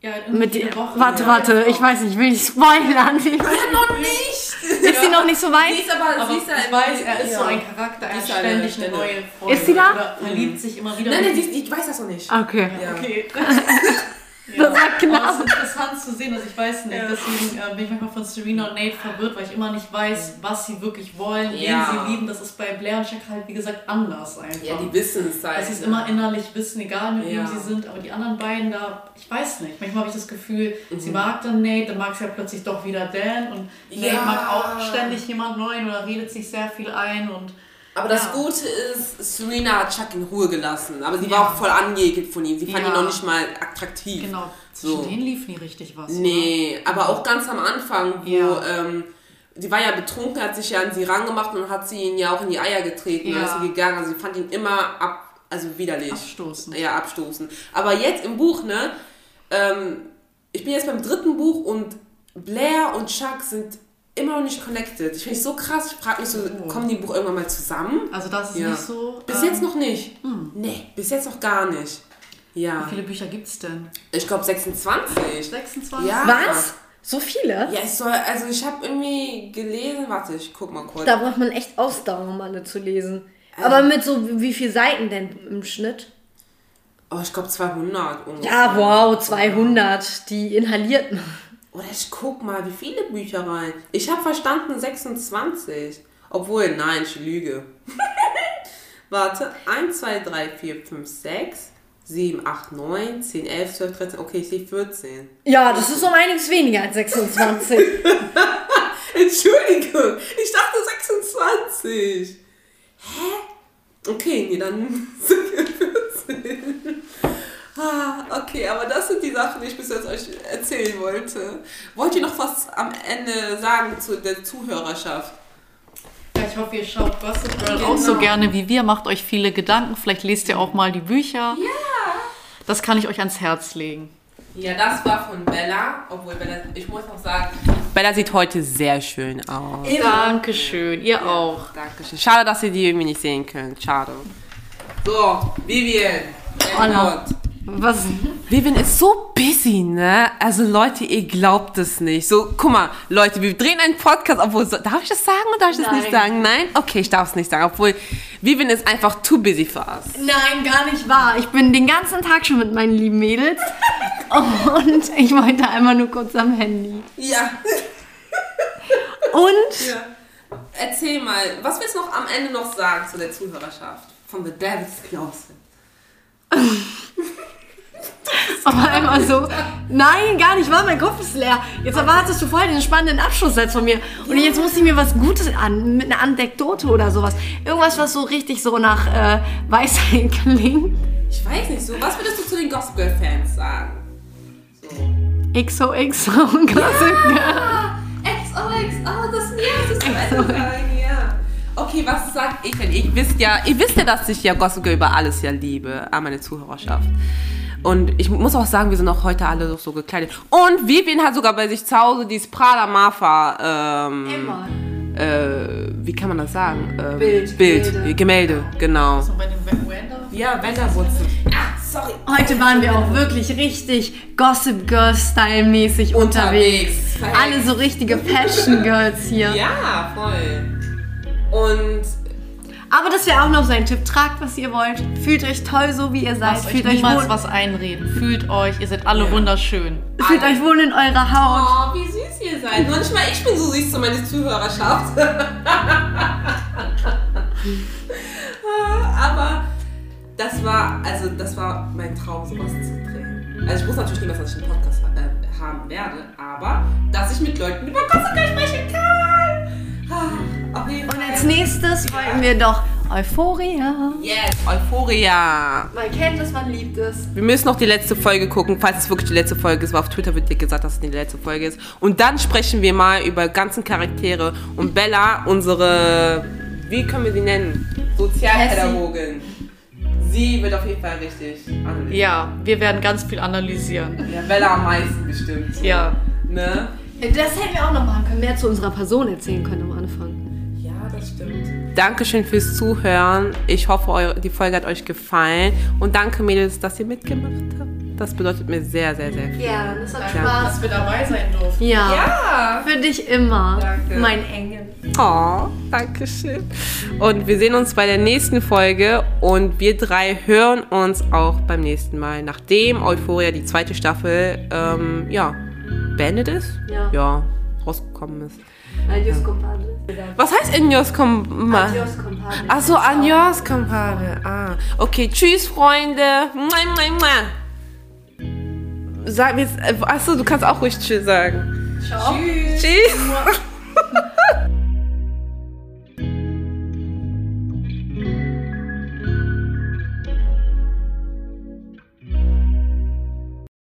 ja, mit die, warte, warte, ich weiß nicht, ich will nicht spoilern. [laughs] Ich weiß noch [laughs] nicht. Ist sie noch nicht so weit? Sie ist aber, aber sie ist ich weiß, er ist ja. so ein Charakter, er hat ständig eine neue Freundin. Ist sie da? Oder verliebt sich immer wieder. Nein, nein, ich weiß das noch nicht. Okay. Ja. Okay. [laughs] Ja. Das war knapp. Aber es ist interessant zu sehen, also ich weiß nicht, ja. deswegen äh, bin ich manchmal von Serena und Nate verwirrt, weil ich immer nicht weiß, was sie wirklich wollen, ja. wen sie lieben. Das ist bei Blair und Jack halt, wie gesagt, anders einfach. Ja, die wissen es halt. Dass sie es immer innerlich wissen, egal mit wem sie sind, aber die anderen beiden da, ich weiß nicht. Manchmal habe ich das Gefühl, mhm. sie mag dann Nate, dann mag sie ja plötzlich doch wieder Dan und Nate mag auch ständig jemand Neuen oder redet sich sehr viel ein und aber das ja. Gute ist, Serena hat Chuck in Ruhe gelassen. Aber sie ja. war auch voll angeekelt von ihm. Sie fand ihn noch nicht mal attraktiv. Genau. Zwischen so. denen lief nie richtig was. Nee, oder? aber auch ganz am Anfang, wo ähm, sie war ja betrunken, hat sich ja an sie rangemacht und hat sie ihn ja auch in die Eier getreten. Ja. ist sie gegangen. Also sie fand ihn immer ab, also widerlich. Abstoßen. Ja, abstoßen. Aber jetzt im Buch, ne? Ähm, ich bin jetzt beim dritten Buch und Blair und Chuck sind immer noch nicht connected. Ich finde es so krass. Ich frage mich so, oh. kommen die Buch irgendwann mal zusammen? Also das ist ja. nicht so... Bis ähm, jetzt noch nicht. Hm. Nee, bis jetzt noch gar nicht. Ja. Wie viele Bücher gibt es denn? Ich glaube 26. 26? Ja. Was? So viele? Ja, ich soll, also ich habe irgendwie gelesen, warte, ich guck mal kurz. Da braucht man echt Ausdauer, um alle zu lesen. Ähm. Aber mit so, wie viel Seiten denn im Schnitt? Oh, ich glaube 200 ungefähr. Ja, wow, 200. Die inhaliert man. Oder ich guck mal, wie viele Bücher rein. Ich habe verstanden 26. Obwohl, nein, ich lüge. [laughs] Warte, 1, 2, 3, 4, 5, 6, 7, 8, 9, 10, 11, 12, 13. Okay, ich sehe 14. Ja, das ist um einiges weniger als 26. [laughs] Entschuldigung, ich dachte 26. Hä? Okay, nee, dann [laughs] sind wir 14. Ah, okay, aber das sind die Sachen, die ich bis jetzt euch erzählen wollte. Wollt ihr noch was am Ende sagen zu der Zuhörerschaft? Ja, ich hoffe, ihr schaut Gossip Girl genau. auch so gerne wie wir. Macht euch viele Gedanken. Vielleicht lest ihr auch mal die Bücher. Ja. Das kann ich euch ans Herz legen. Ja, das war von Bella. Obwohl, Bella, ich muss noch sagen, Bella sieht heute sehr schön aus. Dankeschön, ihr ja, auch. Dankeschön. Schade, dass ihr die irgendwie nicht sehen könnt. Schade. So, Vivian. Dein Was? Vivian ist so busy, ne? Also Leute, ihr glaubt es nicht. So, guck mal, Leute, wir drehen einen Podcast, obwohl, so, darf ich das sagen oder darf ich das Nein. nicht sagen? Nein? Okay, ich darf es nicht sagen, obwohl Vivian ist einfach too busy für uns. Nein, gar nicht wahr. Ich bin den ganzen Tag schon mit meinen lieben Mädels [laughs] und ich wollte einmal nur kurz am Handy. Ja. Und? Ja. Erzähl mal, was willst du noch am Ende noch sagen zu der Zuhörerschaft von The Devil's Closet? [laughs] Aber einmal so, nein, gar nicht, war mein Kopf ist leer. Jetzt erwartest du voll den spannenden Abschlusssatz von mir. Und jetzt muss ich mir was Gutes an, mit einer Anekdote oder sowas. Irgendwas, was so richtig so nach äh, Weisheit klingt. Ich weiß nicht so. Was würdest du zu den Gospel Girl Fans sagen? So. XOXO Gossip Girl. Ja, XOXO, das ist mir, das ist sagen, ja. Okay, was sagt ich denn? Ich wisst ja, ihr wisst ja, dass ich ja Gossip Girl über alles ja liebe, an meine Zuhörerschaft. Und ich muss auch sagen, wir sind auch heute alle so, so gekleidet. Und Vivian hat sogar bei sich zu Hause dieses Prada Marfa. Ähm, Immer. Äh, wie kann man das sagen? Ähm, Bild. Bild. Gemälde, Gemälde genau. So bei dem Wender? Ja, Wenderwurzel. Ah, sorry. Heute waren wir auch wirklich richtig Gossip Girl Style mäßig unterwegs. unterwegs. Alle so richtige Fashion Girls hier. Ja, voll. Aber das wäre auch noch sein Tipp. Tragt, was ihr wollt. Fühlt euch toll, so wie ihr seid. Lasst Fühlt euch niemals wohl, was einreden. Fühlt euch, ihr seid alle wunderschön. fühlt euch wohl in eurer Haut. Oh, wie süß ihr seid. Noch nicht mal ich bin so süß zu meiner Zuhörerschaft. [laughs] Aber das war, also das war mein Traum, sowas zu drehen. Also ich wusste natürlich niemals, dass ich einen Podcast äh, haben werde, aber dass ich mit Leuten über Costa sprechen kann. Und als nächstes wollten wir doch Euphoria. Yes, Euphoria. Man kennt es, man liebt es. Wir müssen noch die letzte Folge gucken, falls es wirklich die letzte Folge ist, weil auf Twitter wird dir gesagt, dass es die letzte Folge ist. Und dann sprechen wir mal über ganzen Charaktere und Bella, unsere, wie können wir sie nennen? Sozialpädagogin. Sie wird auf jeden Fall richtig analysieren. Ja, wir werden ganz viel analysieren. Ja, Bella am meisten bestimmt. Ja. Ne? Das hätten wir auch noch machen können. Mehr zu unserer Person erzählen können am Anfang. Ja, das stimmt. Dankeschön fürs Zuhören. Ich hoffe, die Folge hat euch gefallen. Und danke, Mädels, dass ihr mitgemacht habt. Das bedeutet mir sehr, sehr, sehr viel. Ja, das hat Danke, dass wir dabei sein durften. Ja. Ja. Für dich immer. Danke. Mein Engel. Oh, danke schön. Und wir sehen uns bei der nächsten Folge und wir drei hören uns auch beim nächsten Mal, nachdem Euphoria die zweite Staffel ähm, ja, beendet ist. Ja. Ja, rausgekommen ist. Adios, compadre. Was heißt Adios, compadre? Adios, compadre. Achso, adios, compadre. Ah, okay, tschüss, Freunde. Sag jetzt, achso, du kannst auch ruhig tschüss sagen. Ciao. Tschüss. [laughs]